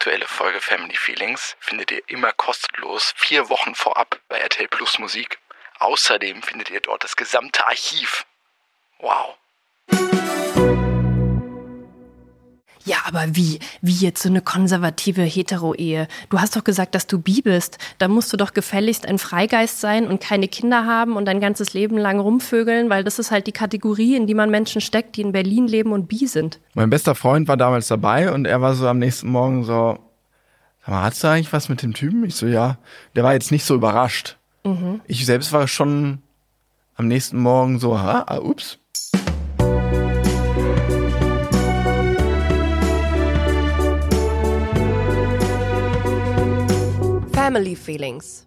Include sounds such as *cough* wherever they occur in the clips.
aktuelle Folge Family Feelings findet ihr immer kostenlos vier Wochen vorab bei RTL Plus Musik. Außerdem findet ihr dort das gesamte Archiv. Wow. Ja, aber wie? Wie jetzt so eine konservative Hetero-Ehe? Du hast doch gesagt, dass du bi bist. Da musst du doch gefälligst ein Freigeist sein und keine Kinder haben und dein ganzes Leben lang rumvögeln, weil das ist halt die Kategorie, in die man Menschen steckt, die in Berlin leben und bi sind. Mein bester Freund war damals dabei und er war so am nächsten Morgen so, sag mal, hast du eigentlich was mit dem Typen? Ich so, ja. Der war jetzt nicht so überrascht. Ich selbst war schon am nächsten Morgen so, ha, ah, ups. Family Feelings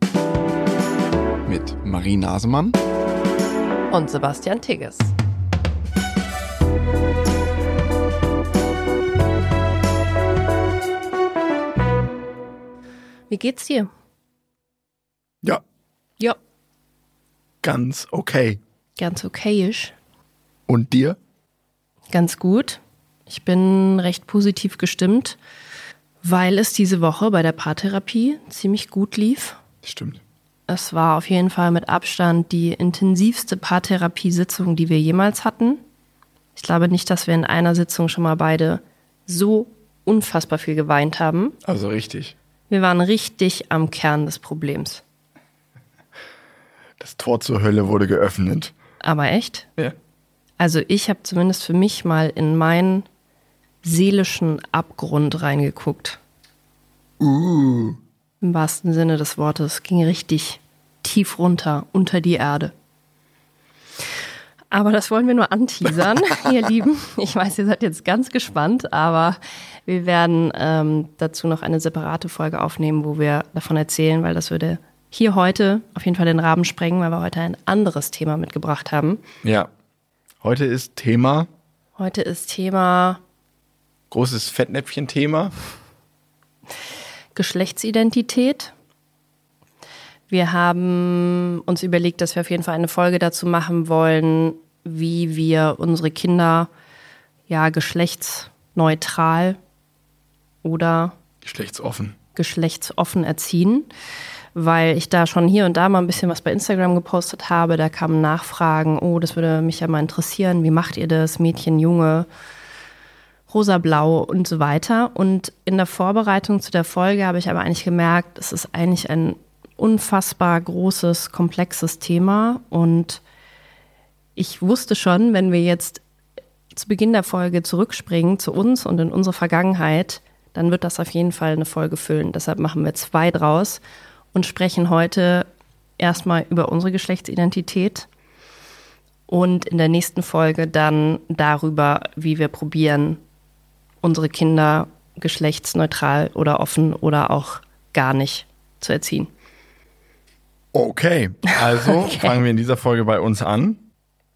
Mit Marie Nasemann. und Sebastian Tigges. Wie geht's dir? Ja, Ja, ganz okay. ganz okayisch. Und dir? Ganz gut. Ich bin recht positiv gestimmt, weil es diese Woche bei der Paartherapie ziemlich gut lief. Stimmt. Es war auf jeden Fall mit Abstand die intensivste Paartherapiesitzung, die wir jemals hatten. Ich glaube nicht, dass wir in einer Sitzung schon mal beide so unfassbar viel geweint haben. Also richtig. Wir waren richtig am Kern des Problems. Das Tor zur Hölle wurde geöffnet. Aber echt? Ja. Also ich habe zumindest für mich mal in meinen seelischen Abgrund reingeguckt. Uh. Im wahrsten Sinne des Wortes. Ging richtig tief runter, unter die Erde. Aber das wollen wir nur anteasern, *laughs* *laughs* ihr Lieben. Ich weiß, ihr seid jetzt ganz gespannt, aber wir werden ähm, dazu noch eine separate Folge aufnehmen, wo wir davon erzählen, weil das würde hier heute auf jeden Fall den Rahmen sprengen, weil wir heute ein anderes Thema mitgebracht haben. Ja. Heute ist Thema, Heute ist Thema großes Fettnäpfchen-Thema. Geschlechtsidentität. Wir haben uns überlegt, dass wir auf jeden Fall eine Folge dazu machen wollen, wie wir unsere Kinder ja geschlechtsneutral oder Geschlechtsoffen. geschlechtsoffen erziehen, weil ich da schon hier und da mal ein bisschen was bei Instagram gepostet habe. Da kamen Nachfragen, oh, das würde mich ja mal interessieren, wie macht ihr das, Mädchen, Junge, rosa-blau und so weiter. Und in der Vorbereitung zu der Folge habe ich aber eigentlich gemerkt, es ist eigentlich ein unfassbar großes, komplexes Thema und ich wusste schon, wenn wir jetzt zu Beginn der Folge zurückspringen zu uns und in unsere Vergangenheit, dann wird das auf jeden Fall eine Folge füllen. Deshalb machen wir zwei draus und sprechen heute erstmal über unsere Geschlechtsidentität und in der nächsten Folge dann darüber, wie wir probieren, unsere Kinder geschlechtsneutral oder offen oder auch gar nicht zu erziehen. Okay, also *laughs* fangen wir in dieser Folge bei uns an.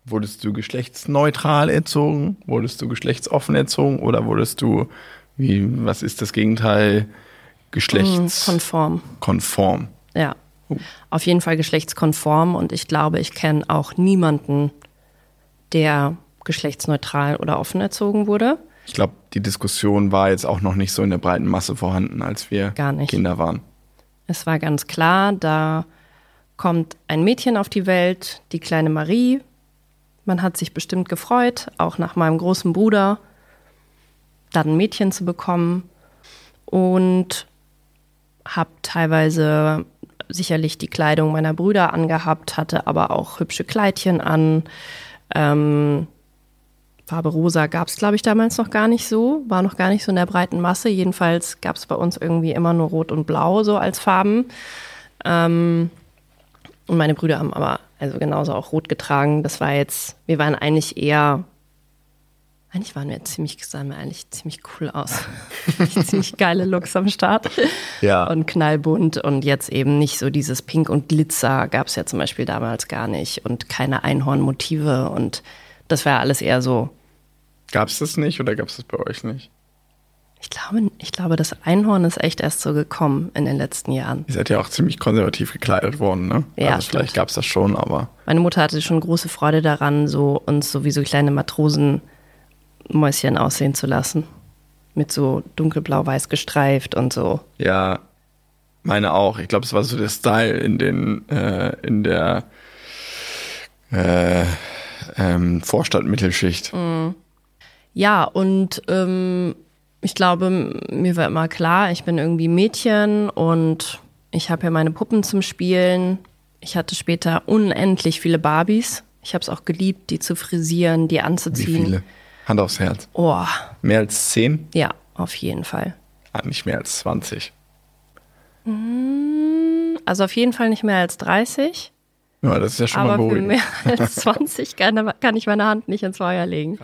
Wurdest du geschlechtsneutral erzogen? Wurdest du geschlechtsoffen erzogen? Oder wurdest du, wie, was ist das Gegenteil? Geschlechtskonform. Konform. Ja. Auf jeden Fall geschlechtskonform und ich glaube, ich kenne auch niemanden, der geschlechtsneutral oder offen erzogen wurde. Ich glaube, die Diskussion war jetzt auch noch nicht so in der breiten Masse vorhanden, als wir Gar nicht. Kinder waren. Es war ganz klar, da kommt ein Mädchen auf die Welt, die kleine Marie. Man hat sich bestimmt gefreut, auch nach meinem großen Bruder, dann ein Mädchen zu bekommen. Und habe teilweise sicherlich die Kleidung meiner Brüder angehabt, hatte aber auch hübsche Kleidchen an. Ähm, Farbe rosa gab es, glaube ich, damals noch gar nicht so, war noch gar nicht so in der breiten Masse. Jedenfalls gab es bei uns irgendwie immer nur rot und blau so als Farben. Ähm, und meine Brüder haben aber also genauso auch rot getragen. Das war jetzt, wir waren eigentlich eher, eigentlich waren wir ziemlich, sahen wir eigentlich ziemlich cool aus. *laughs* ziemlich geile Looks am Start. Ja. Und knallbunt und jetzt eben nicht so dieses Pink und Glitzer gab es ja zum Beispiel damals gar nicht und keine Einhornmotive und das war alles eher so, Gab es das nicht oder gab es das bei euch nicht? ich glaube, ich glaube, das Einhorn ist echt erst so gekommen in den letzten Jahren. Ihr seid ja auch ziemlich konservativ gekleidet worden, ne? Ja, also vielleicht gab es das schon, aber Meine Mutter hatte schon große Freude daran, so uns so wie so kleine Matrosenmäuschen aussehen zu lassen. Mit so dunkelblau-weiß gestreift und so. Ja, meine auch. Ich glaube, es war so der Style in den, äh, in der äh, ähm, Vorstadt-Mittelschicht. Ja, und ähm, ich glaube, mir war immer klar, ich bin irgendwie Mädchen und ich habe ja meine Puppen zum Spielen. Ich hatte später unendlich viele Barbies. Ich habe es auch geliebt, die zu frisieren, die Wie anzuziehen. viele? Hand aufs Herz. Oh, Mehr als zehn? ja, auf jeden Fall. Ah, nicht mehr als 20. Also auf jeden Fall nicht mehr als 30, Ja, das ist ja schon mal aber für beruhigend. mehr *laughs* als 20 kann, kann ich meine Hand nicht ins Feuer legen.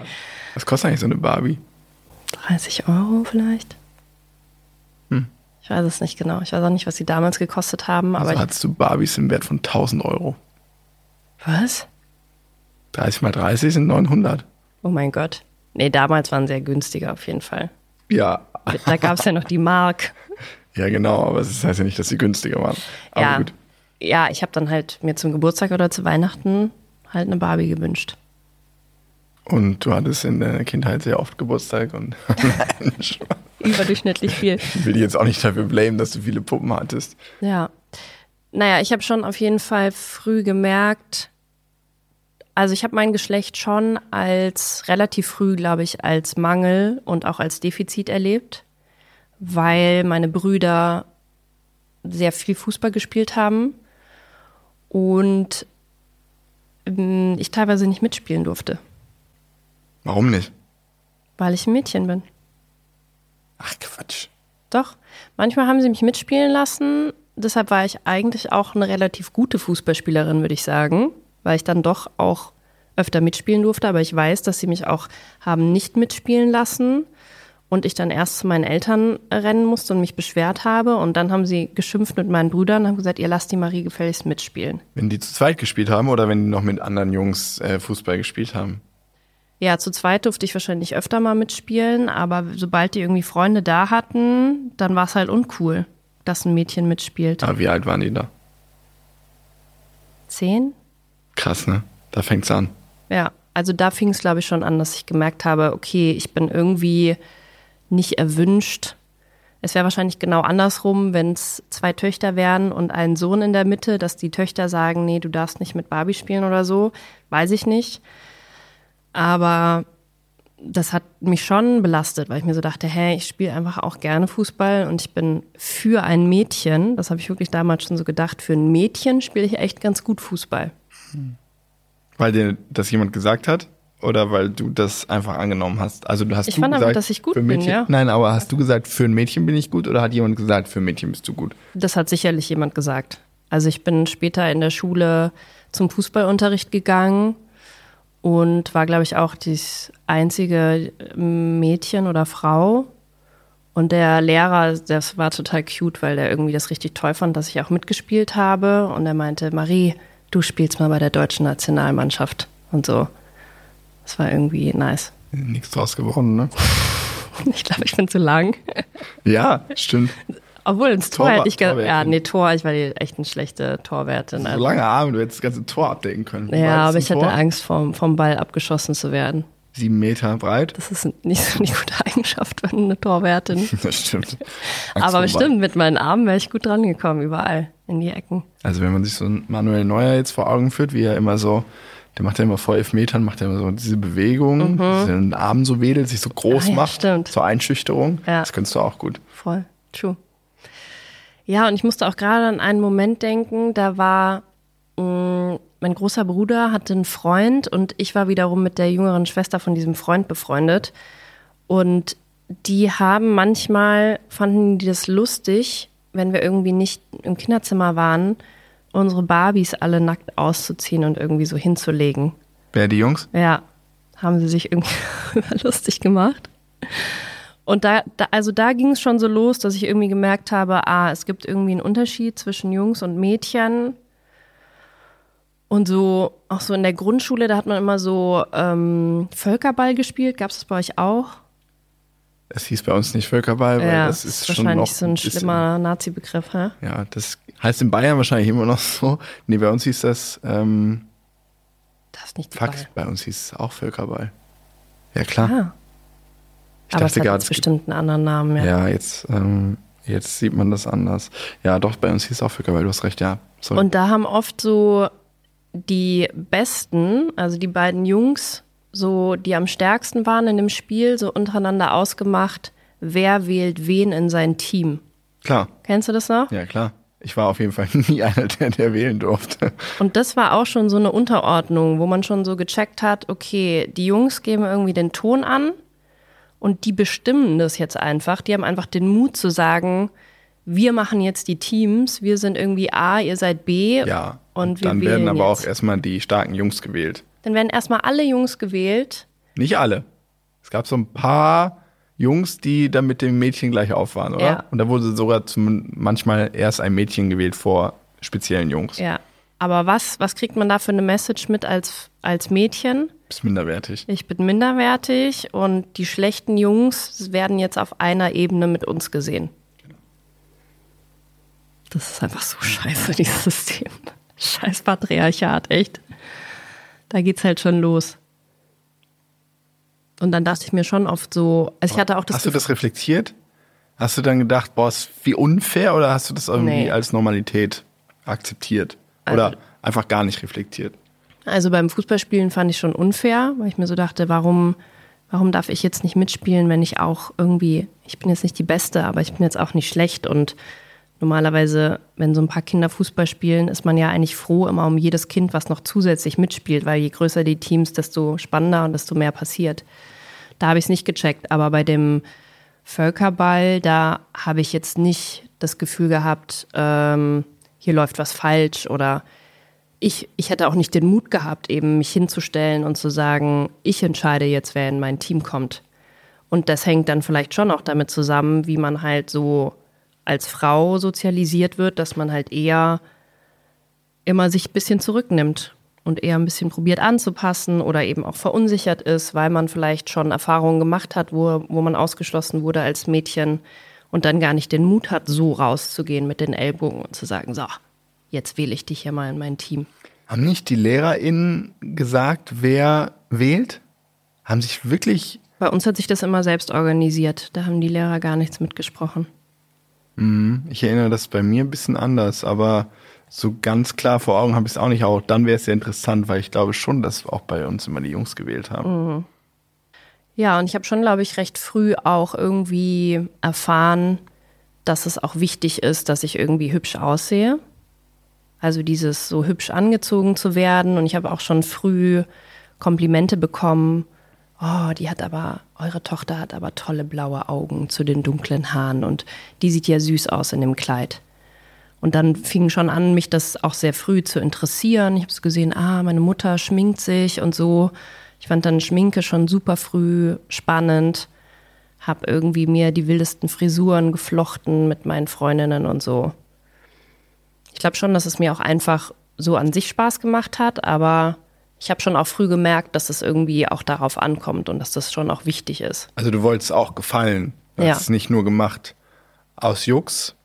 Was kostet eigentlich so eine Barbie? 30 Euro vielleicht? Hm. Ich weiß es nicht genau. Ich weiß auch nicht, was sie damals gekostet haben, aber Also hattest du Barbies im Wert von 1000 Euro. was? 30 mal 30 sind 900. Oh mein Gott. Nee, damals waren sehr günstiger auf jeden Fall. Ja, Da gab es ja noch die Mark. *laughs* ja genau, aber das heißt ja nicht, dass sie günstiger waren. Aber ja. gut. Ja, ich habe dann halt mir zum Geburtstag oder zu Weihnachten halt eine Barbie gewünscht. Und du hattest in deiner Kindheit sehr oft Geburtstag und. *laughs* Überdurchschnittlich viel. ich will dich jetzt auch nicht dafür blamen, dass du viele Puppen hattest. Ja. Naja, ich habe schon auf jeden Fall früh gemerkt, also ich habe mein Geschlecht schon als relativ früh, glaube ich, als Mangel und auch als Defizit erlebt, weil meine Brüder sehr viel Fußball gespielt haben und ähm, ich teilweise nicht mitspielen durfte, Warum nicht? weil ich ein Mädchen bin. Ach Quatsch. Doch, manchmal haben sie mich mitspielen lassen. Deshalb war ich eigentlich auch eine relativ gute Fußballspielerin, würde ich sagen, weil ich dann doch auch öfter mitspielen durfte. Aber ich weiß, dass sie mich auch haben nicht mitspielen lassen und ich dann erst zu meinen Eltern rennen musste und mich beschwert habe. Und dann haben sie geschimpft mit meinen Brüdern und haben gesagt, ihr lasst die Marie gefälligst mitspielen. Wenn die zu zweit gespielt haben oder wenn die noch mit anderen Jungs äh, Fußball gespielt haben? Ja, zu zweit durfte ich wahrscheinlich öfter mal mitspielen, aber sobald die irgendwie Freunde da hatten, dann war es halt uncool, dass ein Mädchen mitspielt. Aber wie alt waren die da? Zehn? Krass, ne? Da fängt's an. Ja, also da fing es, glaube ich, schon an, dass ich gemerkt habe, okay, ich bin irgendwie nicht erwünscht. Es wäre wahrscheinlich genau andersrum, wenn es zwei Töchter wären und ein Sohn in der Mitte, dass die Töchter sagen, nee, du darfst nicht mit Barbie spielen oder so. Weiß ich nicht. Aber das hat mich schon belastet, weil ich mir so dachte, hey, ich spiele einfach auch gerne Fußball und ich bin für ein Mädchen, das habe ich wirklich damals schon so gedacht, für ein Mädchen spiele ich echt ganz gut Fußball. Weil dir das jemand gesagt hat? Oder weil du das einfach angenommen hast? Also du hast Ich du fand gesagt, einfach, dass ich gut für bin, Mädchen, ja. Nein, aber hast du gesagt, für ein Mädchen bin ich gut oder hat jemand gesagt, für ein Mädchen bist du gut? Das hat sicherlich jemand gesagt. Also ich bin später in der Schule zum Fußballunterricht gegangen und war, glaube ich, auch das einzige Mädchen oder Frau. Und der Lehrer, das war total cute, weil der irgendwie das richtig toll fand, dass ich auch mitgespielt habe. Und er meinte, Marie, du spielst mal bei der deutschen Nationalmannschaft und so. Das war irgendwie nice. Nichts draus geworden, ne? *laughs* Ich glaube, ich bin zu lang. Ja, stimmt. Obwohl ins Tor Torwart- hätte ich ge- Ja, nee, Tor, ich war die echt eine schlechte Torwertin. So Also. lange Arme, du hättest das ganze Tor abdecken können. Ja, aber ich hatte Tor? Angst, vom, vom Ball abgeschossen zu werden. Sieben Meter breit. Das ist nicht so eine gute Eigenschaft für eine Torwärtin. *laughs* Das stimmt. Angst aber bestimmt, mit meinen Armen wäre ich gut dran gekommen, überall, in die Ecken. Also wenn man sich so einen Manuel Neuer jetzt vor Augen führt, wie er immer so, der macht ja immer vor elf Metern, macht er immer so diese Bewegung, den Arm so wedelt, sich so groß Ah ja, macht, stimmt. zur Einschüchterung. Ja. Das könntest du auch gut. Voll, true. Ja, und ich musste auch gerade an einen Moment denken, da war mh, mein großer Bruder hatte einen Freund und ich war wiederum mit der jüngeren Schwester von diesem Freund befreundet. Und die haben manchmal, fanden die das lustig, wenn wir irgendwie nicht im Kinderzimmer waren, unsere Barbies alle nackt auszuziehen und irgendwie so hinzulegen. Wer die Jungs? Ja, haben sie sich irgendwie *laughs* lustig gemacht. Und da, da also da ging es schon so los, dass ich irgendwie gemerkt habe, ah, es gibt irgendwie einen Unterschied zwischen Jungs und Mädchen. Und so, auch so in der Grundschule, da hat man immer so ähm, Völkerball gespielt. Gab es das bei euch auch? Es hieß bei uns nicht Völkerball, weil ja, das ist schon wahrscheinlich noch so ein schlimmer Nazi-Begriff, hä? Ja, das heißt in Bayern wahrscheinlich immer noch so. Nee, bei uns hieß das, ähm, Das ist nicht fuck, Ball. bei uns hieß es auch Völkerball. Ja klar. Ah. Ich Aber es dachte hat gerade, jetzt es bestimmt einen anderen Namen, ja. Ja, jetzt, ähm, jetzt sieht man das anders. Ja, doch, bei uns hieß es auch Völkerball, du hast recht, ja. Sorry. Und da haben oft so die Besten, also die beiden Jungs, so die am stärksten waren in dem Spiel, so untereinander ausgemacht, wer wählt wen in sein Team. klar, Kennst du das noch? ja klar. Ich war auf jeden Fall *laughs* nie einer, der, der wählen durfte. Und das war auch schon so eine Unterordnung, wo man schon so gecheckt hat, okay, die Jungs geben irgendwie den Ton an und die bestimmen das jetzt einfach. Die haben einfach den Mut zu sagen, wir machen jetzt die Teams, wir sind irgendwie A, ihr seid B Ja. und wir dann werden aber jetzt. auch erstmal die starken Jungs gewählt. Dann werden erstmal alle Jungs gewählt. Nicht alle. Es gab so ein paar Jungs, die dann mit dem Mädchen gleich auf waren, oder? Ja. Und da wurde sogar zum, manchmal erst ein Mädchen gewählt vor speziellen Jungs. Ja. Aber was, was kriegt man da für eine Message mit als, als Mädchen? Ist minderwertig. Ich bin minderwertig und die schlechten Jungs werden jetzt auf einer Ebene mit uns gesehen. Das ist einfach so scheiße, dieses System. Scheiß Patriarchat, echt. Da geht's halt schon los. Und dann dachte ich mir schon oft so, also ich hatte auch das Hast du das reflektiert? Hast du dann gedacht, boah, ist wie unfair oder hast du das irgendwie Nee. als Normalität akzeptiert? Oder Also- einfach gar nicht reflektiert? Also beim Fußballspielen fand ich schon unfair, weil ich mir so dachte, warum, warum darf ich jetzt nicht mitspielen, wenn ich auch irgendwie, ich bin jetzt nicht die Beste, aber ich bin jetzt auch nicht schlecht und normalerweise, wenn so ein paar Kinder Fußball spielen, ist man ja eigentlich froh immer um jedes Kind, was noch zusätzlich mitspielt, weil je größer die Teams, desto spannender und desto mehr passiert. Da habe ich es nicht gecheckt, aber bei dem Völkerball, da habe ich jetzt nicht das Gefühl gehabt, ähm, hier läuft was falsch oder ich, ich hätte auch nicht den Mut gehabt, eben mich hinzustellen und zu sagen, ich entscheide jetzt, wer in mein Team kommt. Und das hängt dann vielleicht schon auch damit zusammen, wie man halt so als Frau sozialisiert wird, dass man halt eher immer sich ein bisschen zurücknimmt und eher ein bisschen probiert anzupassen oder eben auch verunsichert ist, weil man vielleicht schon Erfahrungen gemacht hat, wo, wo man ausgeschlossen wurde als Mädchen und dann gar nicht den Mut hat, so rauszugehen mit den Ellbogen und zu sagen, so, jetzt wähle ich dich hier mal in mein Team. Haben nicht die LehrerInnen gesagt, wer wählt? Haben sich wirklich, Bei uns hat sich das immer selbst organisiert. Da haben die Lehrer gar nichts mitgesprochen. Ich erinnere das bei mir ein bisschen anders, aber so ganz klar vor Augen habe ich es auch nicht. Auch dann wäre es sehr interessant, weil ich glaube schon, dass auch bei uns immer die Jungs gewählt haben. Ja, und ich habe schon, glaube ich, recht früh auch irgendwie erfahren, dass es auch wichtig ist, dass ich irgendwie hübsch aussehe. Also dieses so hübsch angezogen zu werden. Und ich habe auch schon früh Komplimente bekommen. Oh, die hat aber, eure Tochter hat aber tolle blaue Augen zu den dunklen Haaren und die sieht ja süß aus in dem Kleid. Und dann fing schon an, mich das auch sehr früh zu interessieren. Ich habe so gesehen, ah, meine Mutter schminkt sich und so. Ich fand dann Schminke schon super früh spannend. Hab irgendwie mir die wildesten Frisuren geflochten mit meinen Freundinnen und so. Ich glaube schon, dass es mir auch einfach so an sich Spaß gemacht hat, aber ich habe schon auch früh gemerkt, dass es irgendwie auch darauf ankommt und dass das schon auch wichtig ist. Also du wolltest auch gefallen. Du Ja. hast es nicht nur gemacht aus Jux,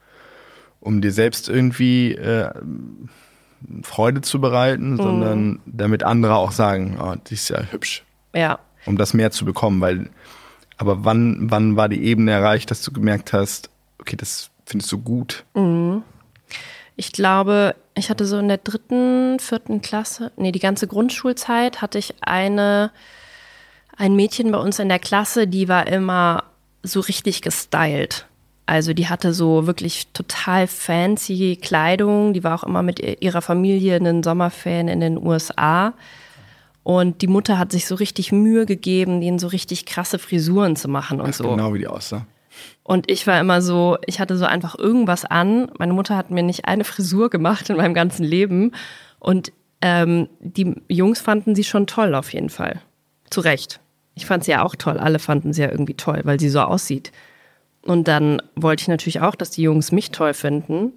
um dir selbst irgendwie äh, Freude zu bereiten, sondern damit andere auch sagen, oh, die ist ja hübsch, Ja, um das mehr zu bekommen. Weil, aber wann, wann war die Ebene erreicht, dass du gemerkt hast, okay, das findest du gut? Ich glaube, ich hatte so in der dritten, vierten Klasse, nee, die ganze Grundschulzeit hatte ich eine, ein Mädchen bei uns in der Klasse, die war immer so richtig gestylt. Also die hatte so wirklich total fancy Kleidung. Die war auch immer mit ihrer Familie in den Sommerferien in den USA. Und die Mutter hat sich so richtig Mühe gegeben, denen so richtig krasse Frisuren zu machen und so. genau, wie die aussah. Und ich war immer so, ich hatte so einfach irgendwas an. Meine Mutter hat mir nicht eine Frisur gemacht in meinem ganzen Leben. Und ähm, die Jungs fanden sie schon toll auf jeden Fall. Zu Recht. Ich fand sie ja auch toll. Alle fanden sie ja irgendwie toll, weil sie so aussieht. Und dann wollte ich natürlich auch, dass die Jungs mich toll finden.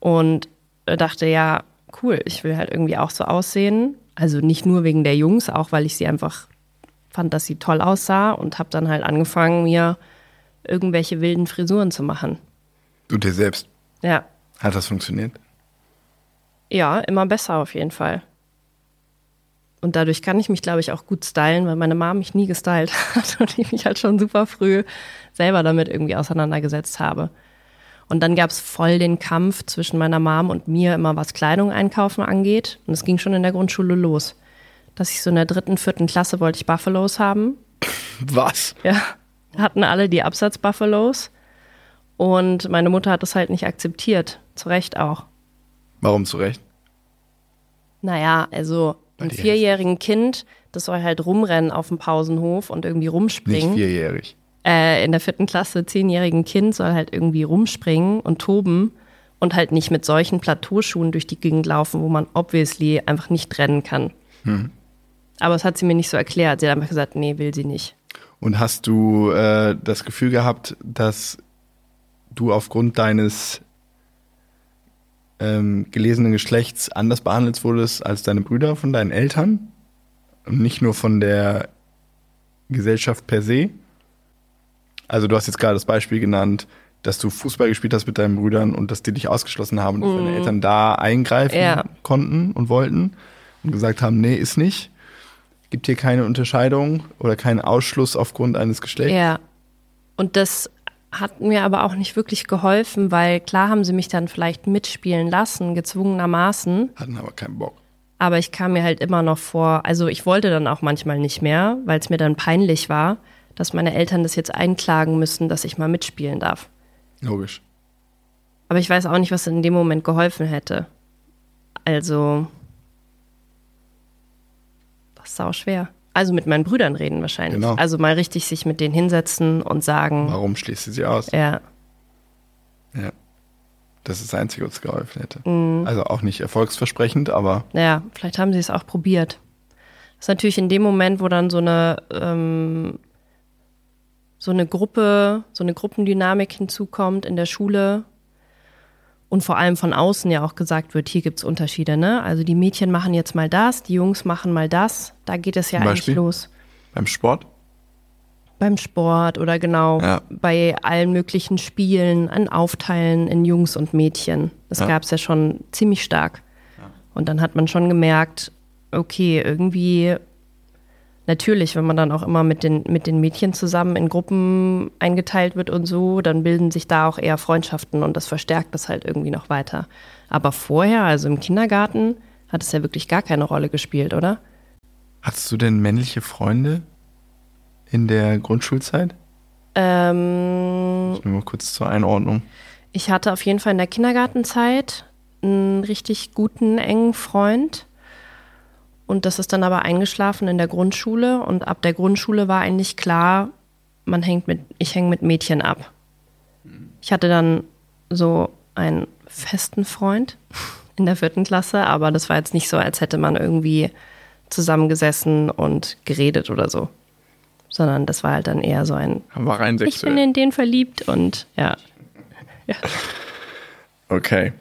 Und dachte, ja, cool, ich will halt irgendwie auch so aussehen. Also nicht nur wegen der Jungs, auch weil ich sie einfach fand, dass sie toll aussah und habe dann halt angefangen, mir irgendwelche wilden Frisuren zu machen. Du dir selbst. Ja. Hat das funktioniert? Ja, immer besser auf jeden Fall. Und dadurch kann ich mich, glaube ich, auch gut stylen, weil meine Mom mich nie gestylt hat *laughs* und ich mich halt schon super früh selber damit irgendwie auseinandergesetzt habe. Und dann gab es voll den Kampf zwischen meiner Mom und mir, immer was Kleidung einkaufen angeht. Und es ging schon in der Grundschule los. Dass ich so in der dritten, vierten Klasse wollte ich Buffalos haben. Was? Ja, hatten alle die Absatz-Buffalos. Und meine Mutter hat das halt nicht akzeptiert. Zu Recht auch. Warum zu Recht? Naja, also ein vierjährigen Kind, das soll halt rumrennen auf dem Pausenhof und irgendwie Nicht rumspringen. vierjährig. Äh, in der vierten Klasse, zehnjährigen Kind soll halt irgendwie rumspringen und toben und halt nicht mit solchen Plateauschuhen durch die Gegend laufen, wo man obviously einfach nicht rennen kann. Aber das hat sie mir nicht so erklärt. Sie hat einfach gesagt, nee, will sie nicht. Und hast du äh, das Gefühl gehabt, dass du aufgrund deines ähm, gelesenen Geschlechts anders behandelt wurdest als deine Brüder von deinen Eltern? Und nicht nur von der Gesellschaft per se? Also du hast jetzt gerade das Beispiel genannt, dass du Fußball gespielt hast mit deinen Brüdern und dass die dich ausgeschlossen haben und dass deine Eltern da eingreifen Ja. konnten und wollten und gesagt haben, nee, ist nicht. Gibt hier keine Unterscheidung oder keinen Ausschluss aufgrund eines Geschlechts. Ja. Und das hat mir aber auch nicht wirklich geholfen, weil klar haben sie mich dann vielleicht mitspielen lassen, gezwungenermaßen. Hatten aber keinen Bock. Aber ich kam mir halt immer noch vor, also ich wollte dann auch manchmal nicht mehr, weil es mir dann peinlich war, dass meine Eltern das jetzt einklagen müssen, dass ich mal mitspielen darf. Logisch. Aber ich weiß auch nicht, was in dem Moment geholfen hätte. Also, auch schwer. Also mit meinen Brüdern reden wahrscheinlich. Genau. Also mal richtig sich mit denen hinsetzen und sagen, Warum schließt du sie aus? ja, Ja. Das ist das Einzige, was geholfen hätte. Mhm. Also auch nicht erfolgsversprechend, aber naja, vielleicht haben sie es auch probiert. Das ist natürlich in dem Moment, wo dann so eine, ähm, so eine Gruppe, so eine Gruppendynamik hinzukommt in der Schule und vor allem von außen ja auch gesagt wird, hier gibt's Unterschiede, ne? Also die Mädchen machen jetzt mal das, die Jungs machen mal das. Da geht es ja Zum eigentlich Beispiel? los. beim Sport? Beim Sport oder genau Ja. bei allen möglichen Spielen, an Aufteilen in Jungs und Mädchen. Das Ja. gab's ja schon ziemlich stark. Und dann hat man schon gemerkt, okay, irgendwie natürlich, wenn man dann auch immer mit den, mit den Mädchen zusammen in Gruppen eingeteilt wird und so, dann bilden sich da auch eher Freundschaften und das verstärkt das halt irgendwie noch weiter. Aber vorher, also im Kindergarten, hat es ja wirklich gar keine Rolle gespielt, oder? Hattest du denn männliche Freunde in der Grundschulzeit? Ähm, Nur mal kurz zur Einordnung. Ich hatte auf jeden Fall in der Kindergartenzeit einen richtig guten, engen Freund. Und das ist dann aber eingeschlafen in der Grundschule. Und ab der Grundschule war eigentlich klar, man hängt mit, ich hänge mit Mädchen ab. Ich hatte dann so einen festen Freund in der vierten Klasse, aber das war jetzt nicht so, als hätte man irgendwie zusammengesessen und geredet oder so. Sondern das war halt dann eher so ein, War rein ich bin in den verliebt und *laughs* ja. Okay.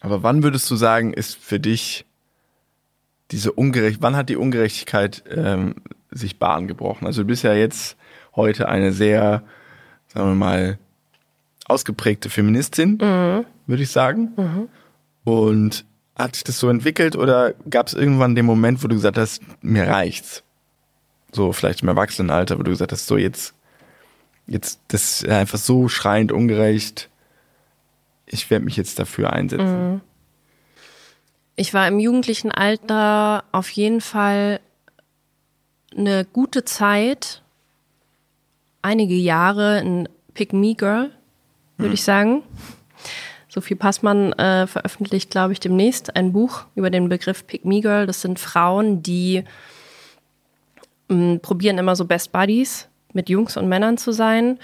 Aber wann würdest du sagen, ist für dich diese Ungerecht, wann hat die Ungerechtigkeit ähm, sich Bahn gebrochen? Also du bist ja jetzt heute eine sehr, sagen wir mal, ausgeprägte Feministin, würde ich sagen. Und hat sich das so entwickelt oder gab es irgendwann den Moment, wo du gesagt hast, mir reicht's? So vielleicht im Erwachsenenalter, wo du gesagt hast, so jetzt, jetzt, das ist einfach so schreiend ungerecht. Ich werde mich jetzt dafür einsetzen. Ich war im jugendlichen Alter auf jeden Fall eine gute Zeit, einige Jahre ein Pick Me Girl, würde ich sagen. Sophie Passmann äh, veröffentlicht, glaube ich, demnächst ein Buch über den Begriff Pick Me Girl. Das sind Frauen, die mh, probieren immer so Best Buddies mit Jungs und Männern zu sein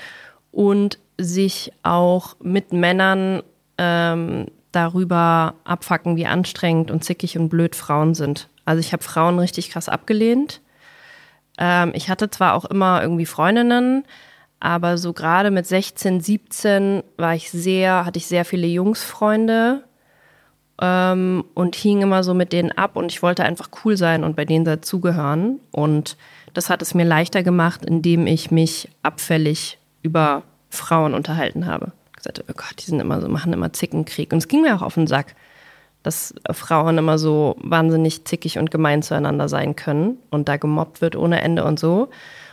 und sich auch mit Männern ähm, darüber abfacken, wie anstrengend und zickig und blöd Frauen sind. Also ich habe Frauen richtig krass abgelehnt. Ähm, ich hatte zwar auch immer irgendwie Freundinnen, aber so gerade mit 16, 17 war ich sehr, hatte ich sehr viele Jungsfreunde ähm, und hing immer so mit denen ab und ich wollte einfach cool sein und bei denen dazugehören. Und das hat es mir leichter gemacht, indem ich mich abfällig über Frauen unterhalten habe. Gesagt, oh Gott, die sind immer so, machen immer Zickenkrieg. Und es ging mir auch auf den Sack. dass Frauen immer so wahnsinnig zickig und gemein zueinander sein können und da gemobbt wird ohne Ende und so.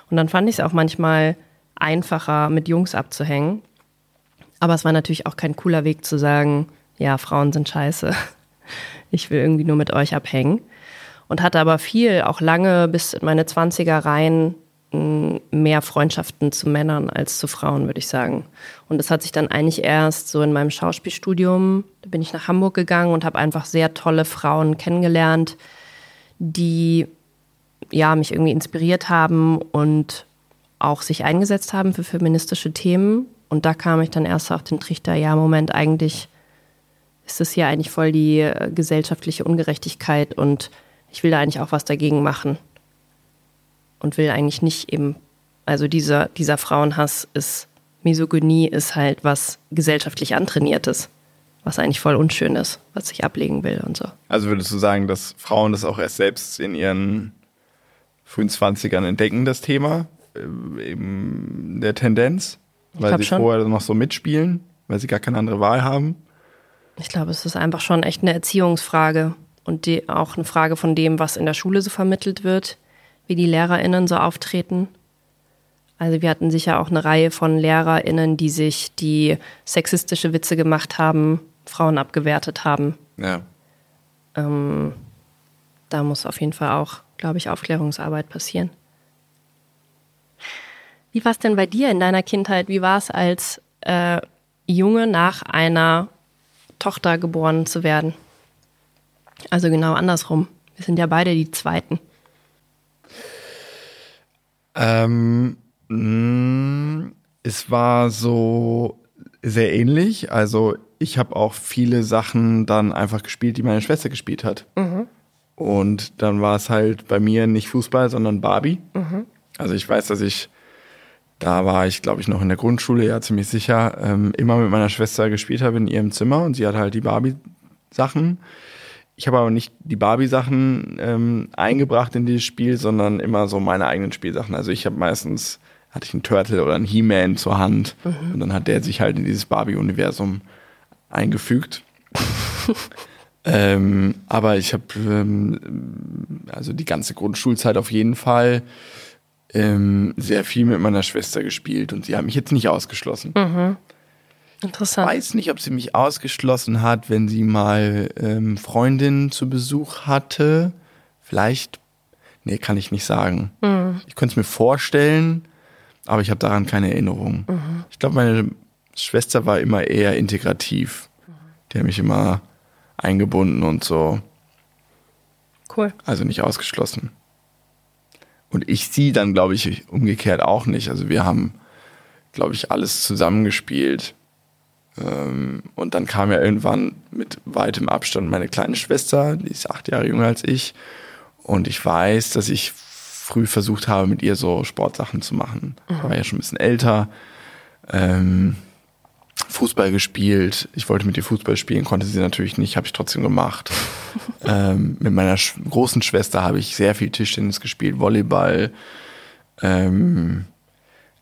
Und dann fand ich es auch manchmal einfacher, mit Jungs abzuhängen. Aber es war natürlich auch kein cooler Weg zu sagen, ja, Frauen sind scheiße. *laughs* Ich will irgendwie nur mit euch abhängen. Und hatte aber viel, auch lange bis in meine 20er rein, mehr Freundschaften zu Männern als zu Frauen, würde ich sagen. Und das hat sich dann eigentlich erst so in meinem Schauspielstudium, da bin ich nach Hamburg gegangen und habe einfach sehr tolle Frauen kennengelernt, die ja mich irgendwie inspiriert haben und auch sich eingesetzt haben für feministische Themen. Und da kam ich dann erst auf den Trichter, ja, Moment, eigentlich ist das hier eigentlich voll die äh, gesellschaftliche Ungerechtigkeit und ich will da eigentlich auch was dagegen machen und will eigentlich nicht eben, also dieser, dieser Frauenhass ist, Misogynie ist halt was gesellschaftlich antrainiertes, was eigentlich voll unschön ist, was ich ablegen will und so. Also würdest du sagen, dass Frauen das auch erst selbst in ihren frühen 20ern entdecken, das Thema, äh, eben der Tendenz, weil sie schon. vorher noch so mitspielen, weil sie gar keine andere Wahl haben? Ich glaube, es ist einfach schon echt eine Erziehungsfrage und die, auch eine Frage von dem, was in der Schule so vermittelt wird wie die LehrerInnen so auftreten. Also wir hatten sicher auch eine Reihe von LehrerInnen, die sich die sexistische Witze gemacht haben, Frauen abgewertet haben. Ja. Ähm, da muss auf jeden Fall auch, glaube ich, Aufklärungsarbeit passieren. Wie war es denn bei dir in deiner Kindheit? Wie war es als äh, Junge nach einer Tochter geboren zu werden? Also genau andersrum. Wir sind ja beide die Zweiten. Ähm, mh, mm, es war so sehr ähnlich. Also ich habe auch viele Sachen dann einfach gespielt, die meine Schwester gespielt hat. Mhm. Und dann war es halt bei mir nicht Fußball, sondern Barbie. Mhm. Also ich weiß, dass ich, da war ich, glaube ich, noch in der Grundschule, ja ziemlich sicher, ähm, immer mit meiner Schwester gespielt habe in ihrem Zimmer und sie hat halt die Barbie-Sachen. Ich habe aber nicht die Barbie-Sachen ähm, eingebracht in dieses Spiel, sondern immer so meine eigenen Spielsachen. Also ich habe meistens, hatte ich einen Turtle oder einen He-Man zur Hand mhm. und dann hat der sich halt in dieses Barbie-Universum eingefügt. *laughs* ähm, aber ich habe ähm, also die ganze Grundschulzeit auf jeden Fall ähm, sehr viel mit meiner Schwester gespielt und sie hat mich jetzt nicht ausgeschlossen. Mhm. Interessant. Ich weiß nicht, ob sie mich ausgeschlossen hat, wenn sie mal ähm, Freundinnen zu Besuch hatte. Vielleicht, nee, kann ich nicht sagen. Mhm. Ich könnte es mir vorstellen, aber ich habe daran keine Erinnerung. Mhm. Ich glaube, meine Schwester war immer eher integrativ. Mhm. Die hat mich immer eingebunden und so. Cool. Also nicht ausgeschlossen. Und ich sie dann, glaube ich, umgekehrt auch nicht. Also wir haben, glaube ich, alles zusammengespielt. Ähm, und dann kam ja irgendwann mit weitem Abstand meine kleine Schwester, die ist acht Jahre jünger als ich. Und ich weiß, dass ich früh versucht habe, mit ihr so Sportsachen zu machen. Ich war ja schon ein bisschen älter. Ähm, Fußball gespielt. Ich wollte mit ihr Fußball spielen, konnte sie natürlich nicht, habe ich trotzdem gemacht. *laughs* ähm, mit meiner großen Schwester habe ich sehr viel Tischtennis gespielt, Volleyball. Ähm,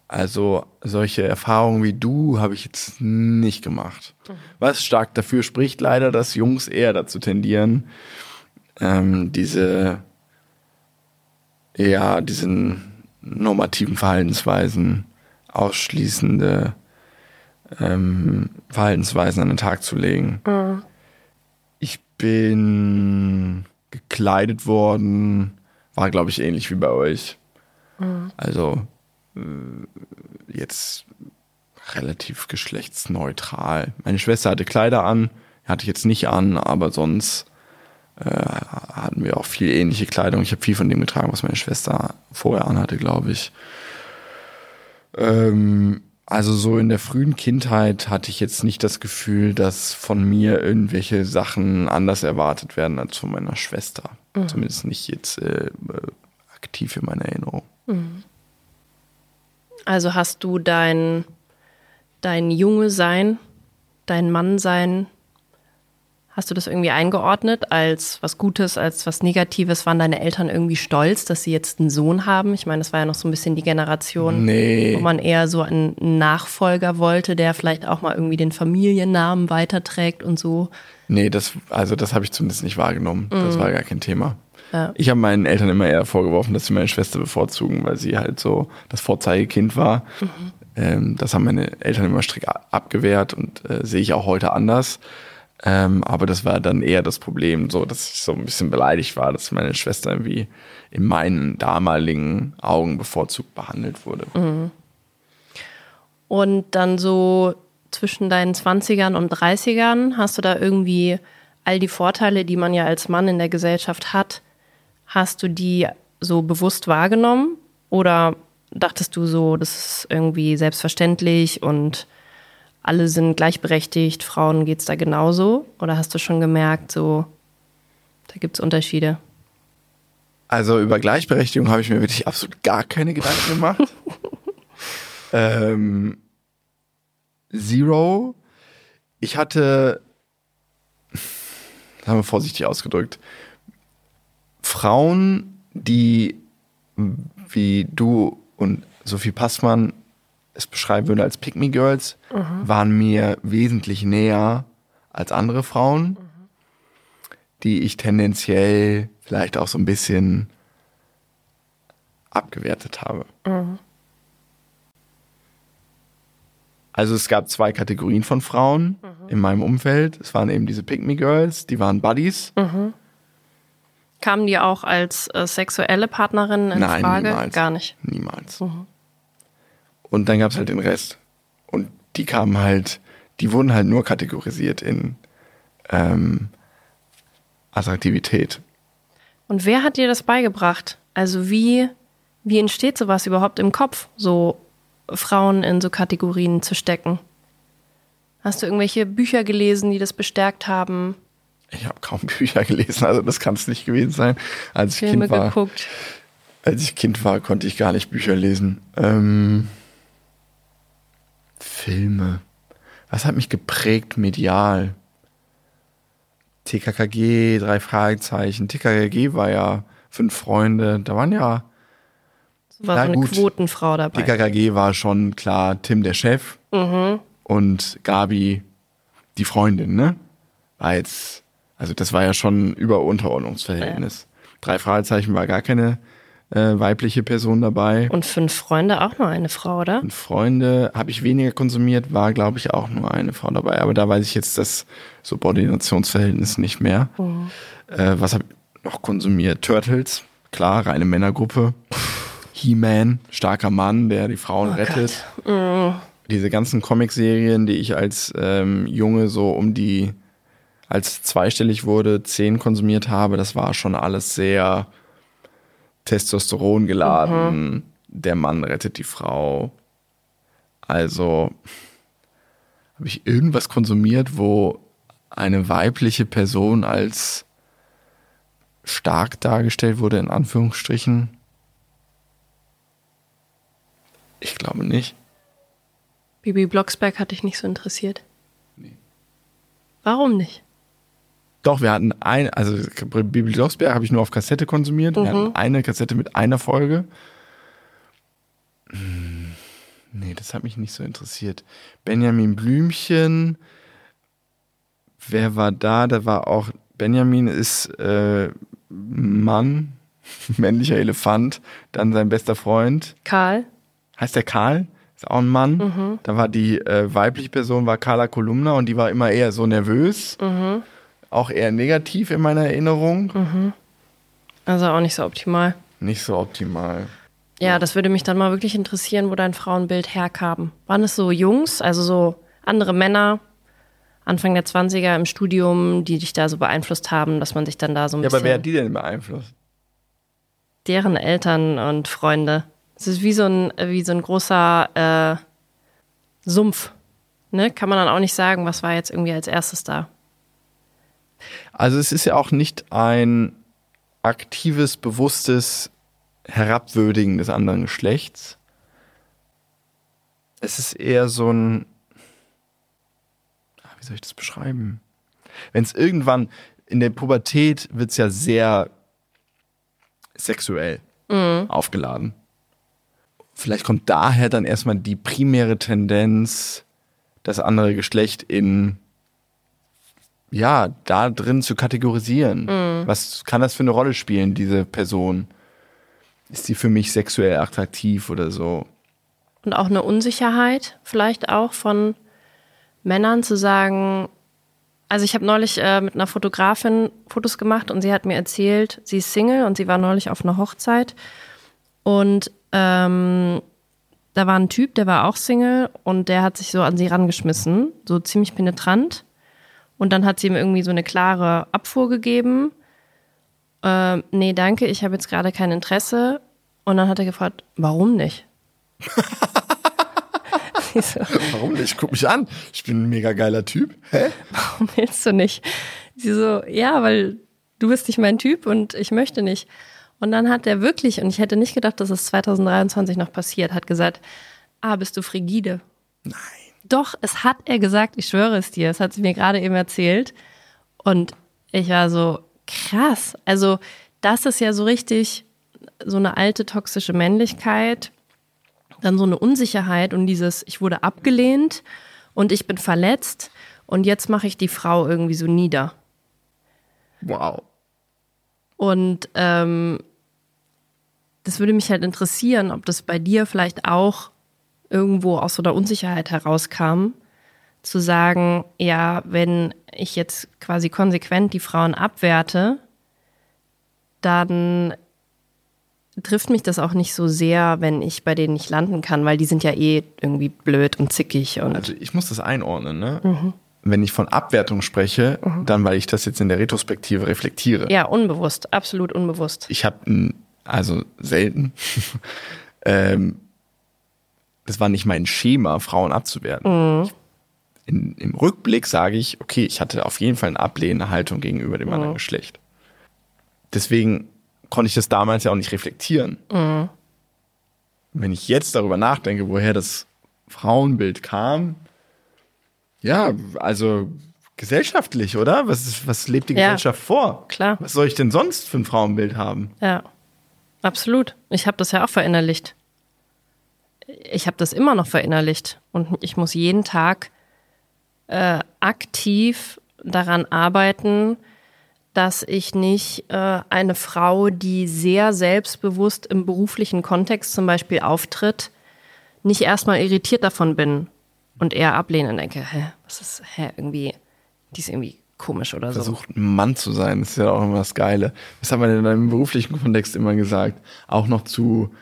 also solche Erfahrungen wie du habe ich jetzt nicht gemacht. Was stark dafür spricht leider, dass Jungs eher dazu tendieren, ähm, diese, ja, diesen normativen Verhaltensweisen, ausschließende ähm, Verhaltensweisen an den Tag zu legen. Mhm. Ich bin gekleidet worden, war glaube ich ähnlich wie bei euch. Mhm. Also jetzt relativ geschlechtsneutral. Meine Schwester hatte Kleider an, hatte ich jetzt nicht an, aber sonst äh, hatten wir auch viel ähnliche Kleidung. Ich habe viel von dem getragen, was meine Schwester vorher anhatte, glaube ich. Ähm, also so in der frühen Kindheit hatte ich jetzt nicht das Gefühl, dass von mir irgendwelche Sachen anders erwartet werden als von meiner Schwester. Mhm. Zumindest nicht jetzt äh, aktiv in meiner Erinnerung. Mhm. Also hast du dein, dein Junge sein, dein Mann sein, Hast du das irgendwie eingeordnet als was Gutes, als was Negatives? Waren deine Eltern irgendwie stolz, dass sie jetzt einen Sohn haben? Ich meine, das war ja noch so ein bisschen die Generation, Nee. wo man eher so einen Nachfolger wollte, der vielleicht auch mal irgendwie den Familiennamen weiterträgt und so. Nee, das, also das habe ich zumindest nicht wahrgenommen. Das war gar kein Thema. Ja. Ich habe meinen Eltern immer eher vorgeworfen, dass sie meine Schwester bevorzugen, weil sie halt so das Vorzeigekind war. Mhm. Ähm, das haben meine Eltern immer strikt abgewehrt und äh, sehe ich auch heute anders. Ähm, aber das war dann eher das Problem, so dass ich so ein bisschen beleidigt war, dass meine Schwester irgendwie in meinen damaligen Augen bevorzugt behandelt wurde. Mhm. Und dann so zwischen deinen 20ern und 30ern hast du da irgendwie all die Vorteile, die man ja als Mann in der Gesellschaft hat, hast du die so bewusst wahrgenommen? Oder dachtest du so, das ist irgendwie selbstverständlich und alle sind gleichberechtigt, Frauen geht's da genauso? Oder hast du schon gemerkt, so, da gibt's Unterschiede? Also über Gleichberechtigung habe ich mir wirklich absolut gar keine Gedanken gemacht. *laughs* ähm, Zero. Ich hatte, sagen wir vorsichtig ausgedrückt, Frauen, die wie du und Sophie Passmann es beschreiben würden als Pick Me Girls, waren mir wesentlich näher als andere Frauen, die ich tendenziell vielleicht auch so ein bisschen abgewertet habe. Also es gab zwei Kategorien von Frauen in meinem Umfeld. Es waren eben diese Pick Me Girls, die waren Buddies. Kamen die auch als äh, sexuelle Partnerinnen in Nein, Frage? niemals. Gar nicht. Niemals. Und dann gab es halt den Rest. Und die kamen halt, die wurden halt nur kategorisiert in ähm, Attraktivität. Und wer hat dir das beigebracht? Also wie, wie entsteht sowas überhaupt im Kopf, so Frauen in so Kategorien zu stecken? Hast du irgendwelche Bücher gelesen, die das bestärkt haben? Ich habe kaum *laughs* Bücher gelesen, also das kann es nicht gewesen sein. Als ich Filme Kind war, geguckt? als ich Kind war, konnte ich gar nicht Bücher lesen. Ähm, Filme. Was hat mich geprägt medial? TKKG, drei Fragezeichen. TKKG war ja fünf Freunde. Da waren ja War Na so eine gut. Quotenfrau dabei. TKKG war schon klar Tim der Chef und Gabi die Freundin, ne? War jetzt, also das war ja schon über Unterordnungsverhältnis. Drei Fragezeichen war gar keine äh, weibliche Person dabei. Und fünf Freunde auch nur eine Frau, oder? Und Freunde habe ich weniger konsumiert, war glaube ich auch nur eine Frau dabei. Aber da weiß ich jetzt das Subordinationsverhältnis nicht mehr. Äh, was habe ich noch konsumiert? Turtles, klar, reine Männergruppe. He-Man, starker Mann, der die Frauen rettet. Diese ganzen Comicserien, die ich als ähm, Junge so um die, als zweistellig wurde, zehn konsumiert habe, das war schon alles sehr Testosteron geladen. Der Mann rettet die Frau. Also habe ich irgendwas konsumiert, wo eine weibliche Person als stark dargestellt wurde, in Anführungsstrichen? Ich glaube nicht. Bibi Blocksberg hat dich nicht so interessiert. Warum nicht? Doch, wir hatten ein, also Bibi Blocksberg habe ich nur auf Kassette konsumiert. Wir Mhm. hatten eine Kassette mit einer Folge. Hm, Nee, das hat mich nicht so interessiert. Benjamin Blümchen, wer war da? Da war auch, Benjamin ist äh, Mann, *laughs* männlicher Elefant, dann sein bester Freund. Karl? Heißt der Karl? Ist auch ein Mann. Mhm. Da war die äh, weibliche Person, war Carla Kolumna und die war immer eher so nervös. Mhm. Auch eher negativ in meiner Erinnerung. Also auch nicht so optimal. Nicht so optimal. Ja, das würde mich dann mal wirklich interessieren, wo dein Frauenbild herkam. Waren es so Jungs, also so andere Männer, Anfang der 20er im Studium, die dich da so beeinflusst haben, dass man sich dann da so ein Ja, bisschen... aber wer hat die denn beeinflusst? deren Eltern und Freunde. Es ist wie so ein, wie so ein großer äh, Sumpf. Ne? Kann man dann auch nicht sagen, was war jetzt irgendwie als erstes da. Also es ist ja auch nicht ein aktives, bewusstes Herabwürdigen des anderen Geschlechts. Es ist eher so ein, ah, wie soll ich das beschreiben? Wenn es irgendwann, in der Pubertät wird es ja sehr sexuell aufgeladen. Vielleicht kommt daher dann erstmal die primäre Tendenz, das andere Geschlecht in, ja, da drin zu kategorisieren. Was kann das für eine Rolle spielen, diese Person? Ist die für mich sexuell attraktiv oder so? Und auch eine Unsicherheit vielleicht auch von Männern zu sagen, also ich habe neulich äh, mit einer Fotografin Fotos gemacht und sie hat mir erzählt, sie ist Single und sie war neulich auf einer Hochzeit und ähm, da war ein Typ, der war auch Single und der hat sich so an sie rangeschmissen, so ziemlich penetrant. Und dann hat sie ihm irgendwie so eine klare Abfuhr gegeben. Ähm, nee, danke, ich habe jetzt gerade kein Interesse. Und dann hat er gefragt, warum nicht? *laughs* So, Warum nicht? Guck mich an. Ich bin ein mega geiler Typ. Hä? warum willst du nicht? Sie so, ja, weil du bist nicht mein Typ und ich möchte nicht. Und dann hat er wirklich, und ich hätte nicht gedacht, dass es 2023 noch passiert, hat gesagt, ah, bist du frigide? Nein. Doch, es hat er gesagt, ich schwöre es dir, es hat sie mir gerade eben erzählt. Und ich war so, krass. Also, das ist ja so richtig so eine alte toxische Männlichkeit, dann so eine Unsicherheit und dieses, ich wurde abgelehnt und ich bin verletzt und jetzt mache ich die Frau irgendwie so nieder. Wow. Und ähm, das würde mich halt interessieren, ob das bei dir vielleicht auch irgendwo aus so einer Unsicherheit herauskam, zu sagen, ja, wenn ich jetzt quasi konsequent die Frauen abwerte, dann trifft mich das auch nicht so sehr, wenn ich bei denen nicht landen kann, weil die sind ja eh irgendwie blöd und zickig und Also ich muss das einordnen, ne? Wenn ich von Abwertung spreche, dann weil ich das jetzt in der Retrospektive reflektiere. ja, unbewusst, absolut unbewusst. Ich habe also selten, *laughs* ähm, das war nicht mein Schema, Frauen abzuwerten. In, Im Rückblick sage ich, okay, ich hatte auf jeden Fall eine ablehnende Haltung gegenüber dem anderen Geschlecht. Deswegen konnte ich das damals ja auch nicht reflektieren. Wenn ich jetzt darüber nachdenke, woher das Frauenbild kam, ja, also gesellschaftlich, oder? Was, ist, was lebt die Ja. Gesellschaft vor? Klar. Was soll ich denn sonst für ein Frauenbild haben? Ja, absolut. Ich habe das ja auch verinnerlicht. Ich habe das immer noch verinnerlicht und ich muss jeden Tag äh, aktiv daran arbeiten, dass ich nicht äh, eine Frau, die sehr selbstbewusst im beruflichen Kontext zum Beispiel auftritt, nicht erstmal irritiert davon bin und eher ablehne und denke, hä, was ist, hä, irgendwie, die ist irgendwie komisch oder so. versucht, ein Mann zu sein. Das ist ja auch immer das Geile. Was hat man denn in einem beruflichen Kontext immer gesagt? Auch noch zu,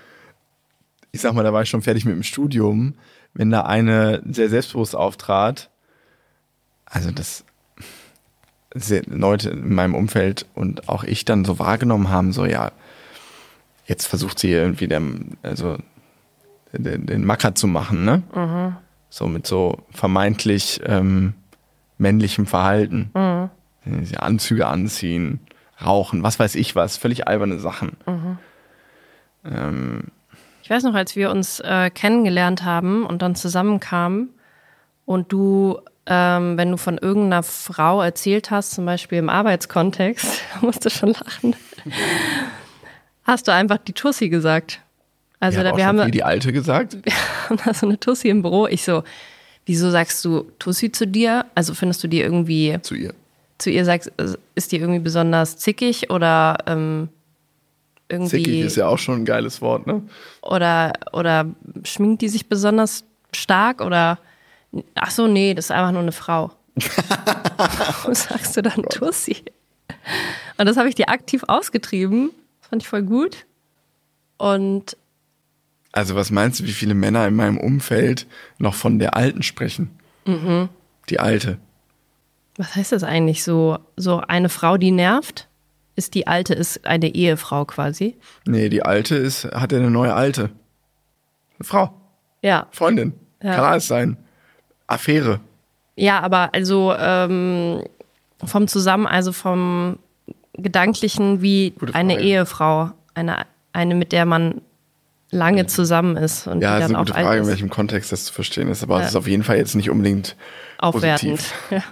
ich sag mal, da war ich schon fertig mit dem Studium, wenn da eine sehr selbstbewusst auftrat, also das Leute in meinem Umfeld und auch ich dann so wahrgenommen haben, so ja, jetzt versucht sie irgendwie den, also den, den Macker zu machen, ne? So mit so vermeintlich ähm, männlichem Verhalten. Sie Anzüge anziehen, rauchen, was weiß ich was, völlig alberne Sachen. Ähm, Ich weiß noch, als wir uns äh, kennengelernt haben und dann zusammenkamen und du, ähm, wenn du von irgendeiner Frau erzählt hast, zum Beispiel im Arbeitskontext, *laughs* musst du schon lachen, hast du einfach die Tussi gesagt. Also ich da, hab auch wir haben, die Alte gesagt. *laughs* wir haben da so eine Tussi im Büro. Ich so, wieso sagst du Tussi zu dir? Also findest du die irgendwie zu ihr. zu ihr sagst, äh, ist die irgendwie besonders zickig oder ähm, irgendwie Zickig ist ja auch schon ein geiles Wort, ne? oder oder schminkt die sich besonders stark oder ach so nee, das ist einfach nur eine Frau. *laughs* Warum sagst du dann Tussi? Und das habe ich dir aktiv ausgetrieben. Das fand ich voll gut. Und Also was meinst du, wie viele Männer in meinem Umfeld noch von der Alten sprechen? Die Alte. was heißt das eigentlich so? So eine Frau, die nervt? Ist die alte, ist eine Ehefrau quasi? Nee, die Alte ist, hat eine neue Alte. Eine Frau, Ja, Freundin. Ja. Kann alles sein. Affäre. Ja, aber also ähm, vom Zusammen, also vom Gedanklichen wie eine. Ehefrau, eine, eine, mit der man lange zusammen ist und Ja, die das ist eine gute Frage, in welchem Kontext das zu verstehen ist. Aber Ja. es ist auf jeden Fall jetzt nicht unbedingt aufwertend. positiv. *laughs* Ja.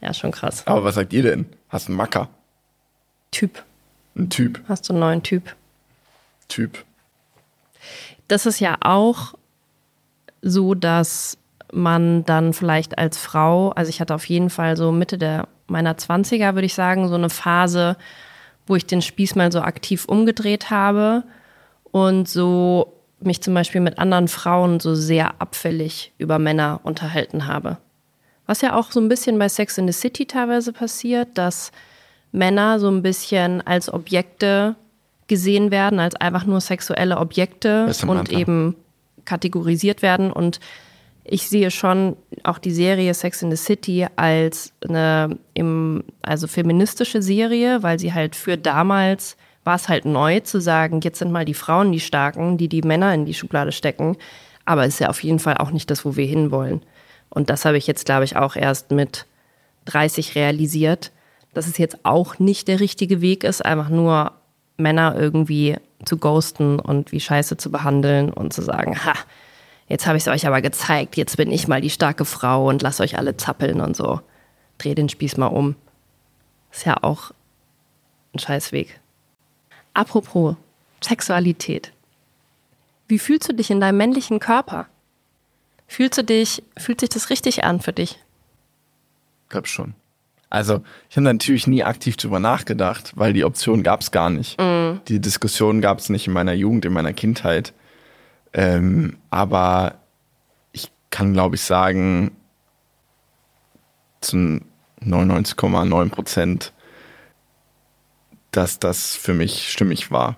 Ja, schon krass. Aber was sagt ihr denn? Hast einen Macker? Typ. Ein Typ. Hast du einen neuen Typ? Typ. Das ist ja auch so, dass man dann vielleicht als Frau, also ich hatte auf jeden Fall so Mitte der meiner 20er, würde ich sagen, so eine Phase, wo ich den Spieß mal so aktiv umgedreht habe und so mich zum Beispiel mit anderen Frauen so sehr abfällig über Männer unterhalten habe. Was ja auch so ein bisschen bei Sex in the City teilweise passiert, dass Männer so ein bisschen als Objekte gesehen werden, als einfach nur sexuelle Objekte und Mantra. eben kategorisiert werden. Und ich sehe schon auch die Serie Sex in the City als eine im, also feministische Serie, weil sie halt für damals war es halt neu zu sagen, jetzt sind mal die Frauen die Starken, die die Männer in die Schublade stecken. Aber es ist ja auf jeden Fall auch nicht das, wo wir hinwollen. Und das habe ich jetzt, glaube ich, auch erst mit 30 realisiert, dass es jetzt auch nicht der richtige Weg ist, einfach nur Männer irgendwie zu ghosten und wie scheiße zu behandeln und zu sagen, ha, jetzt habe ich es euch aber gezeigt, jetzt bin ich mal die starke Frau und lasst euch alle zappeln und so. Dreh den Spieß mal um. Ist ja auch ein Scheißweg. Apropos Sexualität. Wie fühlst du dich in deinem männlichen Körper? Fühlst du dich, fühlt sich das richtig an für dich? Glaub schon. Also, ich habe natürlich nie aktiv drüber nachgedacht, weil die Option gab es gar nicht. Die Diskussion gab es nicht in meiner Jugend, in meiner Kindheit. Ähm, aber ich kann, glaube ich, sagen, zu 99,9 Prozent, dass das für mich stimmig war.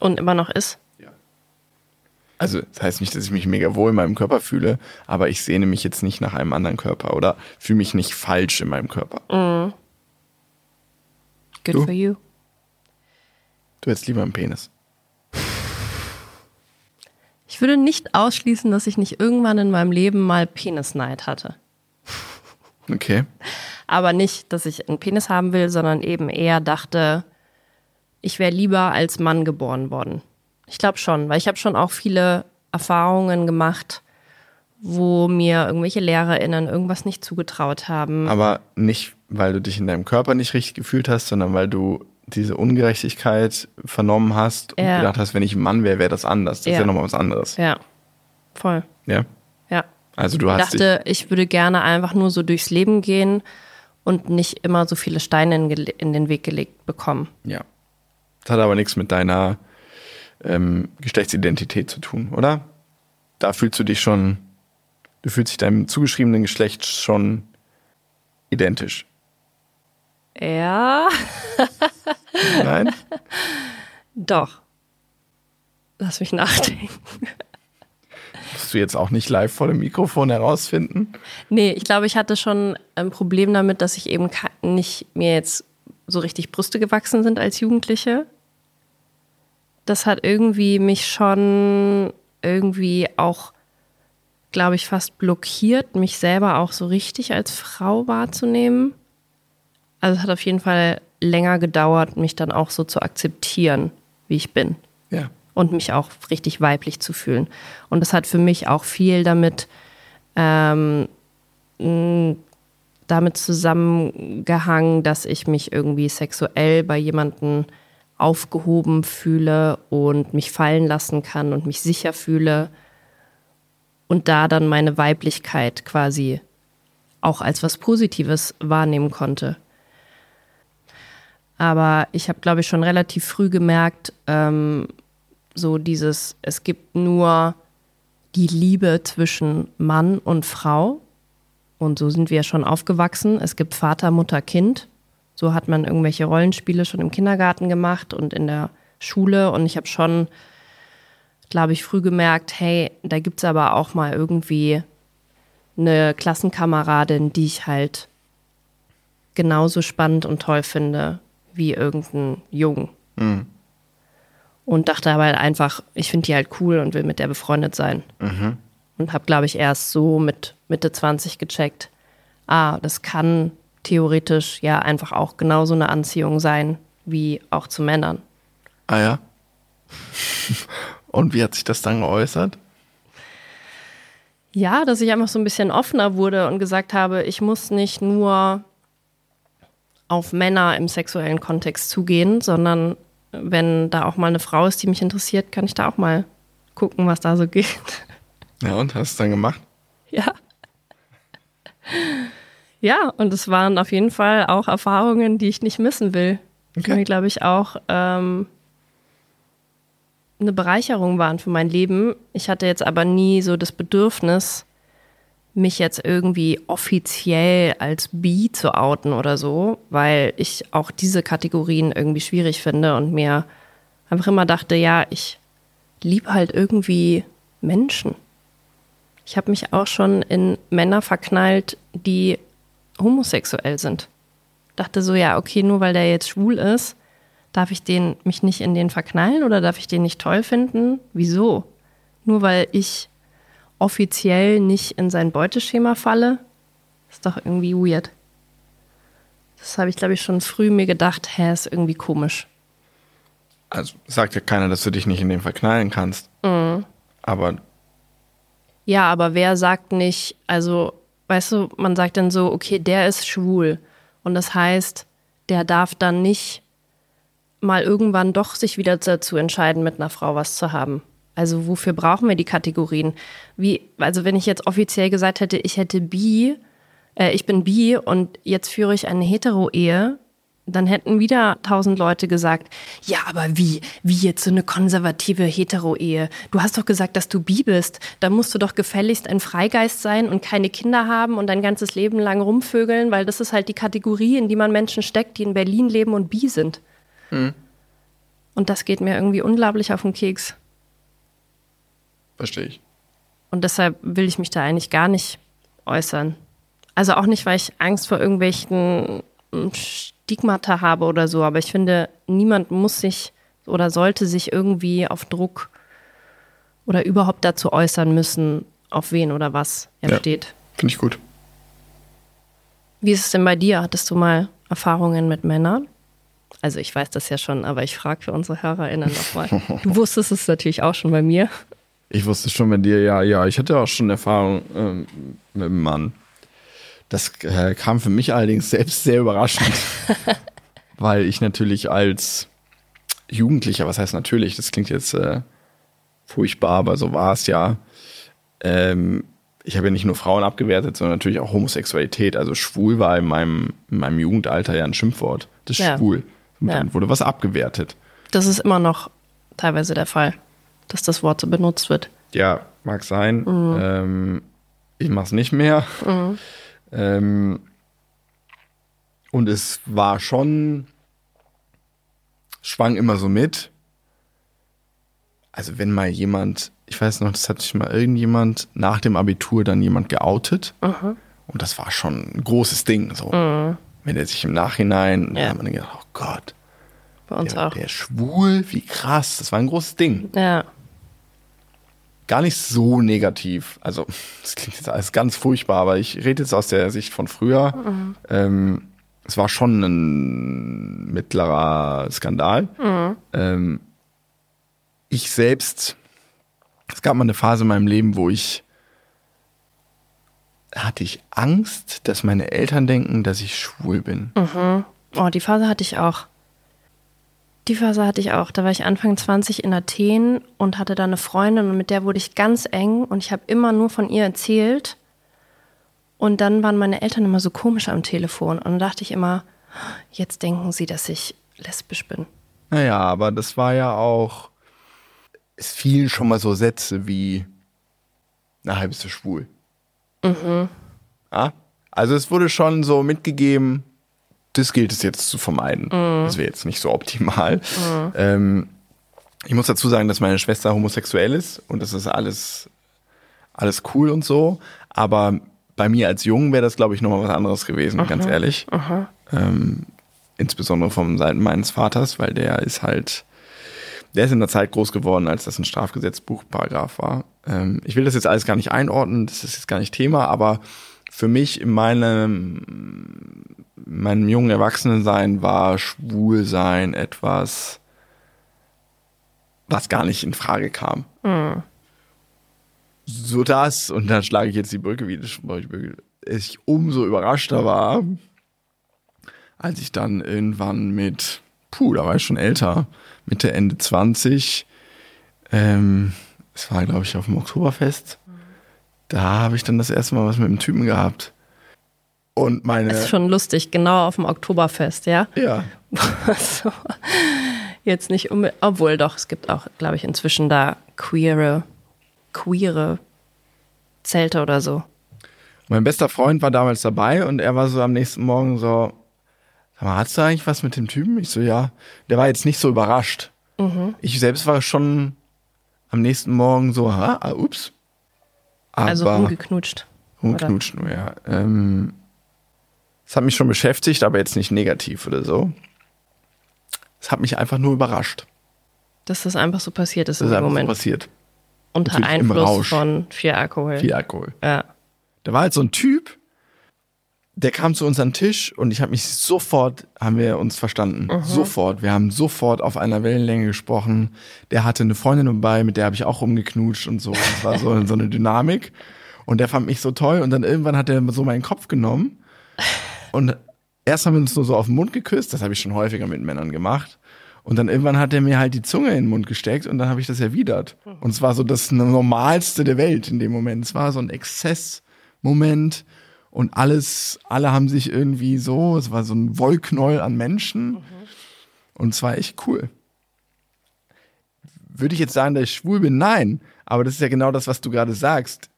Und immer noch ist? Also, das heißt nicht, dass ich mich mega wohl in meinem Körper fühle, aber ich sehne mich jetzt nicht nach einem anderen Körper oder fühle mich nicht falsch in meinem Körper. Good Du? for you. Du hättest lieber einen Penis. Ich würde nicht ausschließen, dass ich nicht irgendwann in meinem Leben mal Penisneid hatte. Okay. Aber nicht, dass ich einen Penis haben will, sondern eben eher dachte, ich wäre lieber als Mann geboren worden. Ich glaube schon, weil ich habe schon auch viele Erfahrungen gemacht, wo mir irgendwelche LehrerInnen irgendwas nicht zugetraut haben. Aber nicht, weil du dich in deinem Körper nicht richtig gefühlt hast, sondern weil du diese Ungerechtigkeit vernommen hast und Ja. gedacht hast, wenn ich ein Mann wäre, wäre das anders. Das ist Ja. ja nochmal was anderes. Ja, voll. Ja. Ja. Also du Ich hast dich, dachte, ich würde gerne einfach nur so durchs Leben gehen und nicht immer so viele Steine in, in den Weg gelegt bekommen. ja. Das hat aber nichts mit deiner ähm, Geschlechtsidentität zu tun, oder? Da fühlst du dich schon, du fühlst dich deinem zugeschriebenen Geschlecht schon identisch. Ja, Nein? *laughs* doch. Lass mich nachdenken. Musst du jetzt auch nicht live vor dem Mikrofon herausfinden? Nee, ich glaube, ich hatte schon ein Problem damit, dass ich eben nicht mir jetzt so richtig Brüste gewachsen sind als Jugendliche. Das hat irgendwie mich schon irgendwie auch, glaube ich, fast blockiert, mich selber auch so richtig als Frau wahrzunehmen. Also es hat auf jeden Fall länger gedauert, mich dann auch so zu akzeptieren, wie ich bin Ja. und mich auch richtig weiblich zu fühlen. Und das hat für mich auch viel damit, ähm, damit zusammengehangen, dass ich mich irgendwie sexuell bei jemandem aufgehoben fühle und mich fallen lassen kann und mich sicher fühle und da dann meine Weiblichkeit quasi auch als was Positives wahrnehmen konnte. Aber ich habe, glaube ich, schon relativ früh gemerkt, ähm, so dieses, es gibt nur die Liebe zwischen Mann und Frau. Und so sind wir schon aufgewachsen. Es gibt Vater, Mutter, Kind. So hat man irgendwelche Rollenspiele schon im Kindergarten gemacht und in der Schule. Und ich habe schon, glaube ich, früh gemerkt, hey, da gibt es aber auch mal irgendwie eine Klassenkameradin, die ich halt genauso spannend und toll finde wie irgendein Jungen. Und dachte aber halt einfach, ich finde die halt cool und will mit der befreundet sein. Und habe, glaube ich, erst so mit Mitte 20 gecheckt, ah, das kann theoretisch ja einfach auch genauso eine Anziehung sein wie auch zu Männern. Ah ja. Und wie hat sich das dann geäußert? Ja, dass ich einfach so ein bisschen offener wurde und gesagt habe, ich muss nicht nur auf Männer im sexuellen Kontext zugehen, sondern wenn da auch mal eine Frau ist, die mich interessiert, kann ich da auch mal gucken, was da so geht. Ja, und hast du es dann gemacht? Ja. Ja, und es waren auf jeden Fall auch Erfahrungen, die ich nicht missen will. Die Okay. mir, glaube ich, auch ähm, eine Bereicherung waren für mein Leben. Ich hatte jetzt aber nie so das Bedürfnis, mich jetzt irgendwie offiziell als bi zu outen oder so, weil ich auch diese Kategorien irgendwie schwierig finde und mir einfach immer dachte, ja, ich liebe halt irgendwie Menschen. Ich habe mich auch schon in Männer verknallt, die homosexuell sind. Dachte so, ja, okay, nur weil der jetzt schwul ist, darf ich den mich nicht in den verknallen oder darf ich den nicht toll finden? Wieso? Nur weil ich offiziell nicht in sein Beuteschema falle? Ist doch irgendwie weird. Das habe ich, glaube ich, schon früh mir gedacht, hä, ist irgendwie komisch. Also sagt ja keiner, dass du dich nicht in den verknallen kannst. Mhm. Aber Ja, aber wer sagt nicht, also, weißt du, man sagt dann so, okay, der ist schwul. Und das heißt, der darf dann nicht mal irgendwann doch sich wieder dazu entscheiden, mit einer Frau was zu haben. Also wofür brauchen wir die Kategorien? Wie, also wenn ich jetzt offiziell gesagt hätte, ich hätte bi, äh, ich bin bi und jetzt führe ich eine Hetero-Ehe, dann hätten wieder tausend Leute gesagt, ja, aber wie, wie jetzt so eine konservative Hetero-Ehe? Du hast doch gesagt, dass du bi bist. Da musst du doch gefälligst ein Freigeist sein und keine Kinder haben und dein ganzes Leben lang rumvögeln, weil das ist halt die Kategorie, in die man Menschen steckt, die in Berlin leben und bi sind. Und das geht mir irgendwie unglaublich auf den Keks. verstehe ich. Und deshalb will ich mich da eigentlich gar nicht äußern. Also auch nicht, weil ich Angst vor irgendwelchen mm, Stigmata habe oder so, aber ich finde, niemand muss sich oder sollte sich irgendwie auf Druck oder überhaupt dazu äußern müssen, auf wen oder was er Ja. steht. Finde ich gut. Wie ist es denn bei dir? Hattest du mal Erfahrungen mit Männern? Also ich weiß das ja schon, aber ich frage für unsere HörerInnen nochmal. *laughs* Du wusstest es natürlich auch schon bei mir. Ich wusste schon bei dir, ja, ja, ich hatte auch schon Erfahrung ähm, mit einem Mann. Das äh, kam für mich allerdings selbst sehr überraschend, *laughs* weil ich natürlich als Jugendlicher, was heißt natürlich, das klingt jetzt äh, furchtbar, aber so war es ja. Ähm, ich habe ja nicht nur Frauen abgewertet, sondern natürlich auch Homosexualität. Also schwul war in meinem, in meinem Jugendalter ja ein Schimpfwort. Das ist Ja. schwul. Und Ja. dann wurde was abgewertet. Das ist immer noch teilweise der Fall, dass das Wort so benutzt wird. Ja, mag sein. Ähm, ich mach's nicht mehr. Ähm, und es war schon, schwang immer so mit. Also wenn mal jemand, ich weiß noch, das hat sich mal irgendjemand nach dem Abitur dann jemand geoutet. Und das war schon ein großes Ding. So. Wenn er sich im Nachhinein, Ja. hat man dann gedacht, oh Gott, Bei uns der, auch. der schwul, wie krass. Das war ein großes Ding Ja, gar nicht so negativ. Also, *laughs* das klingt jetzt alles ganz furchtbar, aber ich rede jetzt aus der Sicht von früher. Ähm, es war schon ein mittlerer Skandal. Ähm, ich selbst, es gab mal eine Phase in meinem Leben, wo ich hatte ich Angst, dass meine Eltern denken, dass ich schwul bin. oh, die Phase hatte ich auch. Die Phase hatte ich auch. Da war ich Anfang 20 in Athen und hatte da eine Freundin und mit der wurde ich ganz eng und ich habe immer nur von ihr erzählt. Und dann waren meine Eltern immer so komisch am Telefon und dann dachte ich immer, jetzt denken sie, dass ich lesbisch bin. Naja, aber das war ja auch, es fielen schon mal so Sätze wie, na, bist du schwul. Ja? Also es wurde schon so mitgegeben, das gilt es jetzt zu vermeiden. Das wäre jetzt nicht so optimal. Ähm, ich muss dazu sagen, dass meine Schwester homosexuell ist und das ist alles, alles cool und so. Aber bei mir als Jungen wäre das, glaube ich, nochmal was anderes gewesen, ganz ehrlich. Ähm, insbesondere von Seiten meines Vaters, weil der ist halt, der ist in der Zeit groß geworden, als das ein Strafgesetzbuchparagraf war. Ähm, ich will das jetzt alles gar nicht einordnen, das ist jetzt gar nicht Thema, aber für mich in meinem, meinem jungen Erwachsenensein war Schwulsein etwas, was gar nicht in Frage kam. so das, und dann schlage ich jetzt die Brücke wieder, ich umso überraschter war, als ich dann irgendwann mit, puh, da war ich schon älter, Mitte, Ende 20, ähm, es war, glaube ich, auf dem Oktoberfest, da habe ich dann das erste Mal was mit einem Typen gehabt. Und meine. Das ist schon lustig, genau auf dem Oktoberfest, ja? Ja. *laughs* so. Jetzt nicht unbedingt, obwohl doch, es gibt auch, glaube ich, inzwischen da queere, queere Zelte oder so. Mein bester Freund war damals dabei und er war so am nächsten Morgen so, sag mal, hast du eigentlich was mit dem Typen? Ich so, ja. Der war jetzt nicht so überrascht. Mhm. Ich selbst war schon am nächsten Morgen so, ha, ah, ups. Aber also rumgeknutscht. Rumgeknutscht, ja. Ähm, es hat mich schon beschäftigt, aber jetzt nicht negativ oder so. Es hat mich einfach nur überrascht. Dass das einfach so passiert ist das im ist Moment. So passiert. Unter Natürlich Einfluss von viel Alkohol. Viel Alkohol. Ja. Da war halt so ein Typ, der kam zu uns an den Tisch und ich habe mich sofort, haben wir uns verstanden. Mhm. Sofort. Wir haben sofort auf einer Wellenlänge gesprochen. Der hatte eine Freundin dabei, mit der habe ich auch rumgeknutscht und so. Das war so, so eine Dynamik. Und der fand mich so toll und dann irgendwann hat er so meinen Kopf genommen und erst haben wir uns nur so auf den Mund geküsst, das habe ich schon häufiger mit Männern gemacht. Und dann irgendwann hat er mir halt die Zunge in den Mund gesteckt und dann habe ich das erwidert. Und es war so das Normalste der Welt in dem Moment. Es war so ein Exzessmoment und alles, alle haben sich irgendwie so, es war so ein Wollknäuel an Menschen. Mhm. Und es war echt cool. Würde ich jetzt sagen, dass ich schwul bin? Nein. Aber das ist ja genau das, was du gerade sagst.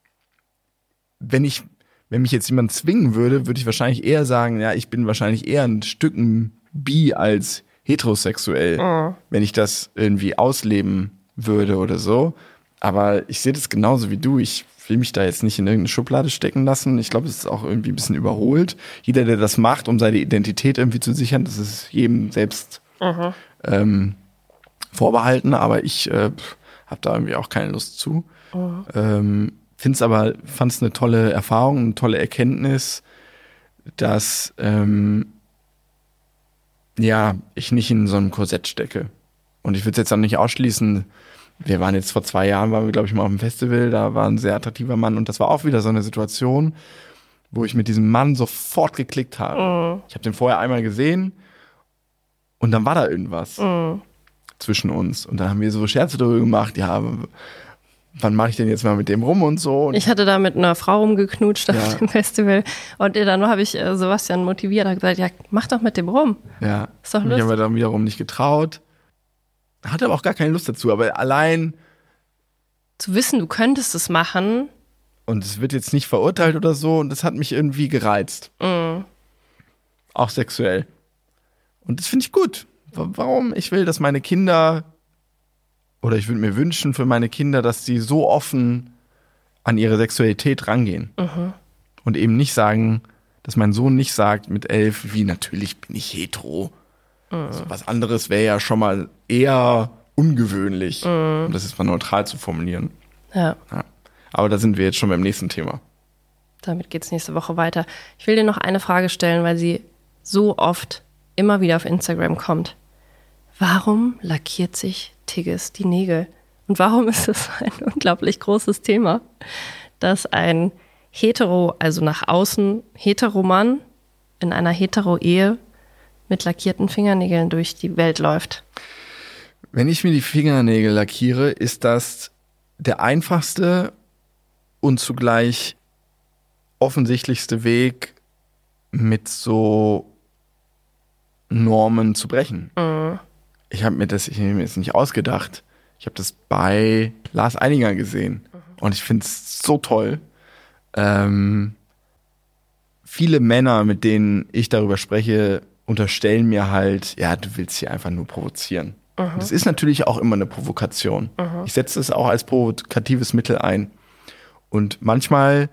Wenn ich wenn mich jetzt jemand zwingen würde, würde ich wahrscheinlich eher sagen, ja, ich bin wahrscheinlich eher ein Stücken bi als heterosexuell, oh. wenn ich das irgendwie ausleben würde oder so. Aber ich sehe das genauso wie du. Ich will mich da jetzt nicht in irgendeine Schublade stecken lassen. Ich glaube, es ist auch irgendwie ein bisschen überholt. Jeder, der das macht, um seine Identität irgendwie zu sichern, das ist jedem selbst uh ähm, vorbehalten. Aber ich äh, habe da irgendwie auch keine Lust zu. Uh ähm, finde es aber, fand es eine tolle Erfahrung, eine tolle Erkenntnis, dass ähm, ja, ich nicht in so einem Korsett stecke. Und ich würde es jetzt auch nicht ausschließen, wir waren jetzt vor zwei Jahren, waren wir, glaube ich, mal auf dem Festival, da war ein sehr attraktiver Mann und das war auch wieder so eine Situation, wo ich mit diesem Mann sofort geklickt habe. Mm. Ich habe den vorher einmal gesehen und dann war da irgendwas mm. zwischen uns. Und dann haben wir so Scherze darüber gemacht, ja, wann mache ich denn jetzt mal mit dem rum und so. Und ich hatte da mit einer Frau rumgeknutscht ja. auf dem Festival und dann habe ich äh, Sebastian motiviert, und gesagt, ja, mach doch mit dem rum. Ja. Ist doch lustig. Ich habe mir dann wiederum nicht getraut. Hatte aber auch gar keine Lust dazu, aber allein zu wissen, du könntest es machen. Und es wird jetzt nicht verurteilt oder so und das hat mich irgendwie gereizt. Mm. Auch sexuell. Und das finde ich gut. Warum? Ich will, dass meine Kinder oder ich würde mir wünschen für meine Kinder, dass sie so offen an ihre Sexualität rangehen. Mhm. Und eben nicht sagen, dass mein Sohn nicht sagt mit elf, wie natürlich bin ich hetero. Mhm. Also was anderes wäre ja schon mal eher ungewöhnlich, mhm. um das jetzt mal neutral zu formulieren. Ja. ja. Aber da sind wir jetzt schon beim nächsten Thema. Damit geht es nächste Woche weiter. Ich will dir noch eine Frage stellen, weil sie so oft immer wieder auf Instagram kommt. Warum lackiert sich Tigges die Nägel? Und warum ist es ein *laughs* unglaublich großes Thema, dass ein hetero, also nach außen Heteromann in einer hetero-Ehe mit lackierten Fingernägeln durch die Welt läuft? Wenn ich mir die Fingernägel lackiere, ist das der einfachste und zugleich offensichtlichste Weg, mit so Normen zu brechen. Mhm ich habe mir das ich mir jetzt nicht ausgedacht. Ich habe das bei Lars Eininger gesehen mhm. und ich finde es so toll. Ähm, viele Männer, mit denen ich darüber spreche, unterstellen mir halt, ja, du willst hier einfach nur provozieren. Mhm. Das ist natürlich auch immer eine Provokation. Mhm. Ich setze es auch als provokatives Mittel ein. Und manchmal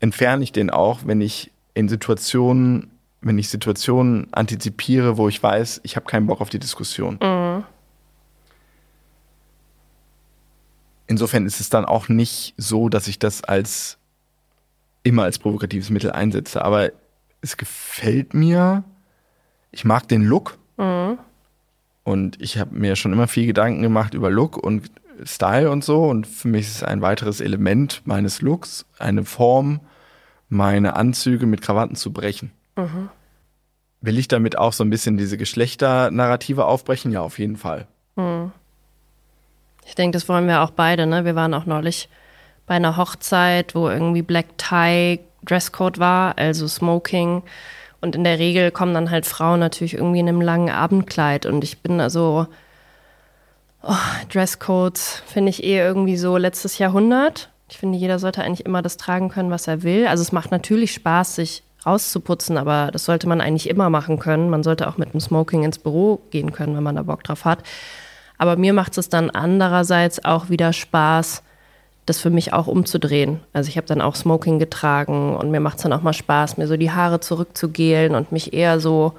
entferne ich den auch, wenn ich in Situationen wenn ich Situationen antizipiere, wo ich weiß, ich habe keinen Bock auf die Diskussion. Mhm. Insofern ist es dann auch nicht so, dass ich das als immer als provokatives Mittel einsetze. Aber es gefällt mir. Ich mag den Look. Mhm. Und ich habe mir schon immer viel Gedanken gemacht über Look und Style und so. Und für mich ist es ein weiteres Element meines Looks, eine Form, meine Anzüge mit Krawatten zu brechen. Will ich damit auch so ein bisschen diese Geschlechternarrative aufbrechen? Ja, auf jeden Fall. Ich denke, das wollen wir auch beide. Ne? Wir waren auch neulich bei einer Hochzeit, wo irgendwie Black Tie Dresscode war, also Smoking. Und in der Regel kommen dann halt Frauen natürlich irgendwie in einem langen Abendkleid. Und ich bin also, oh, Dresscodes finde ich eh irgendwie so letztes Jahrhundert. Ich finde, jeder sollte eigentlich immer das tragen können, was er will. Also es macht natürlich Spaß, sich rauszuputzen, aber das sollte man eigentlich immer machen können. Man sollte auch mit dem Smoking ins Büro gehen können, wenn man da Bock drauf hat. Aber mir macht es dann andererseits auch wieder Spaß, das für mich auch umzudrehen. Also ich habe dann auch Smoking getragen und mir macht es dann auch mal Spaß, mir so die Haare zurückzugelen und mich eher so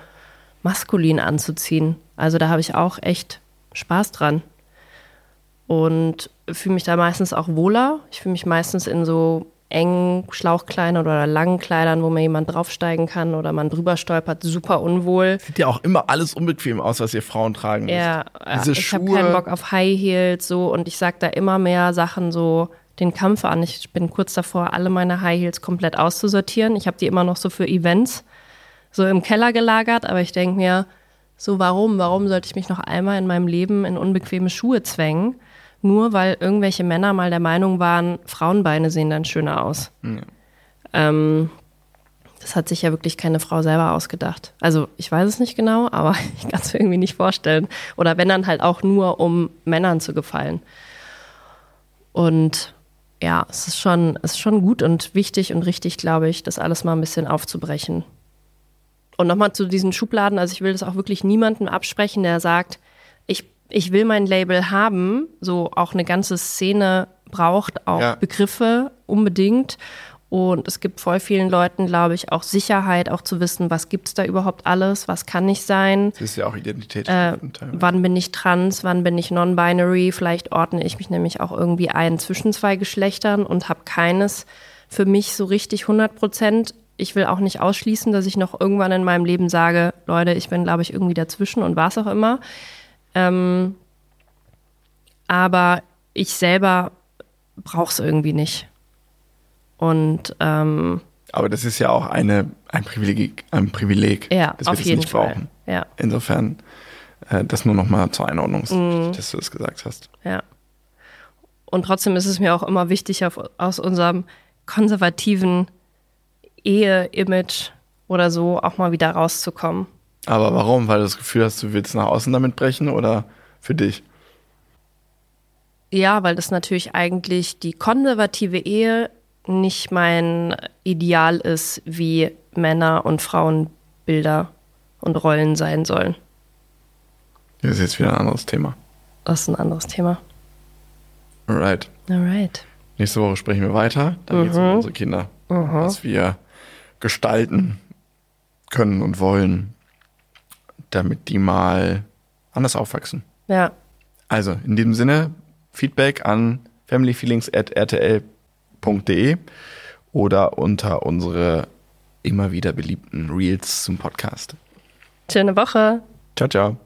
maskulin anzuziehen. Also da habe ich auch echt Spaß dran. Und fühle mich da meistens auch wohler. Ich fühle mich meistens in so engen Schlauchkleidern oder langen Kleidern, wo mir jemand draufsteigen kann oder man drüber stolpert, super unwohl. Sieht ja auch immer alles unbequem aus, was ihr Frauen tragen müsst. Ja, Diese ich habe keinen Bock auf High Heels so und ich sage da immer mehr Sachen so den Kampf an. Ich bin kurz davor, alle meine High Heels komplett auszusortieren. Ich habe die immer noch so für Events so im Keller gelagert, aber ich denke mir, so warum? Warum sollte ich mich noch einmal in meinem Leben in unbequeme Schuhe zwängen? Nur weil irgendwelche Männer mal der Meinung waren, Frauenbeine sehen dann schöner aus. Ähm, das hat sich ja wirklich keine Frau selber ausgedacht. Also ich weiß es nicht genau, aber *laughs* ich kann es mir irgendwie nicht vorstellen. Oder wenn dann halt auch nur, um Männern zu gefallen. Und ja, es ist schon, es ist schon gut und wichtig und richtig, glaube ich, das alles mal ein bisschen aufzubrechen. Und nochmal zu diesen Schubladen, also ich will das auch wirklich niemandem absprechen, der sagt, ich, ich will mein Label haben, so auch eine ganze Szene braucht auch Ja. Begriffe unbedingt. Und es gibt voll vielen Leuten, glaube ich, auch Sicherheit, auch zu wissen, was gibt's da überhaupt alles, was kann ich sein, Das ist ja auch Identität. äh, wann bin ich trans, wann bin ich non-binary. Vielleicht ordne ich mich nämlich auch irgendwie ein zwischen zwei Geschlechtern und habe keines für mich so richtig 100 Prozent. Ich will auch nicht ausschließen, dass ich noch irgendwann in meinem Leben sage, Leute, ich bin, glaube ich, irgendwie dazwischen und war es auch immer. Ähm, aber ich selber brauche es irgendwie nicht. Und ähm, Aber das ist ja auch eine, ein Privileg, ein Privileg ja, dass wir auf das jeden nicht Fall. brauchen. Ja, Insofern, äh, das nur noch mal zur Einordnung, Mhm. dass du das gesagt hast. Ja. Und trotzdem ist es mir auch immer wichtig, auf, aus unserem konservativen Ehe-Image oder so auch mal wieder rauszukommen. Aber warum? Weil du das Gefühl hast, du willst nach außen damit brechen oder für dich? Ja, weil das natürlich eigentlich die konservative Ehe nicht mein Ideal ist, wie Männer- und Frauenbilder und Rollen sein sollen. Das ist jetzt wieder ein anderes Thema. Das ist ein anderes Thema. Alright. Alright. Nächste Woche sprechen wir weiter. Dann geht es um unsere Kinder. Was wir gestalten können und wollen, damit die mal anders aufwachsen. Ja. Also, in diesem Sinne, Feedback an familyfeelings.rtl.de oder unter unsere immer wieder beliebten Reels zum Podcast. Schöne Woche. Ciao, ciao.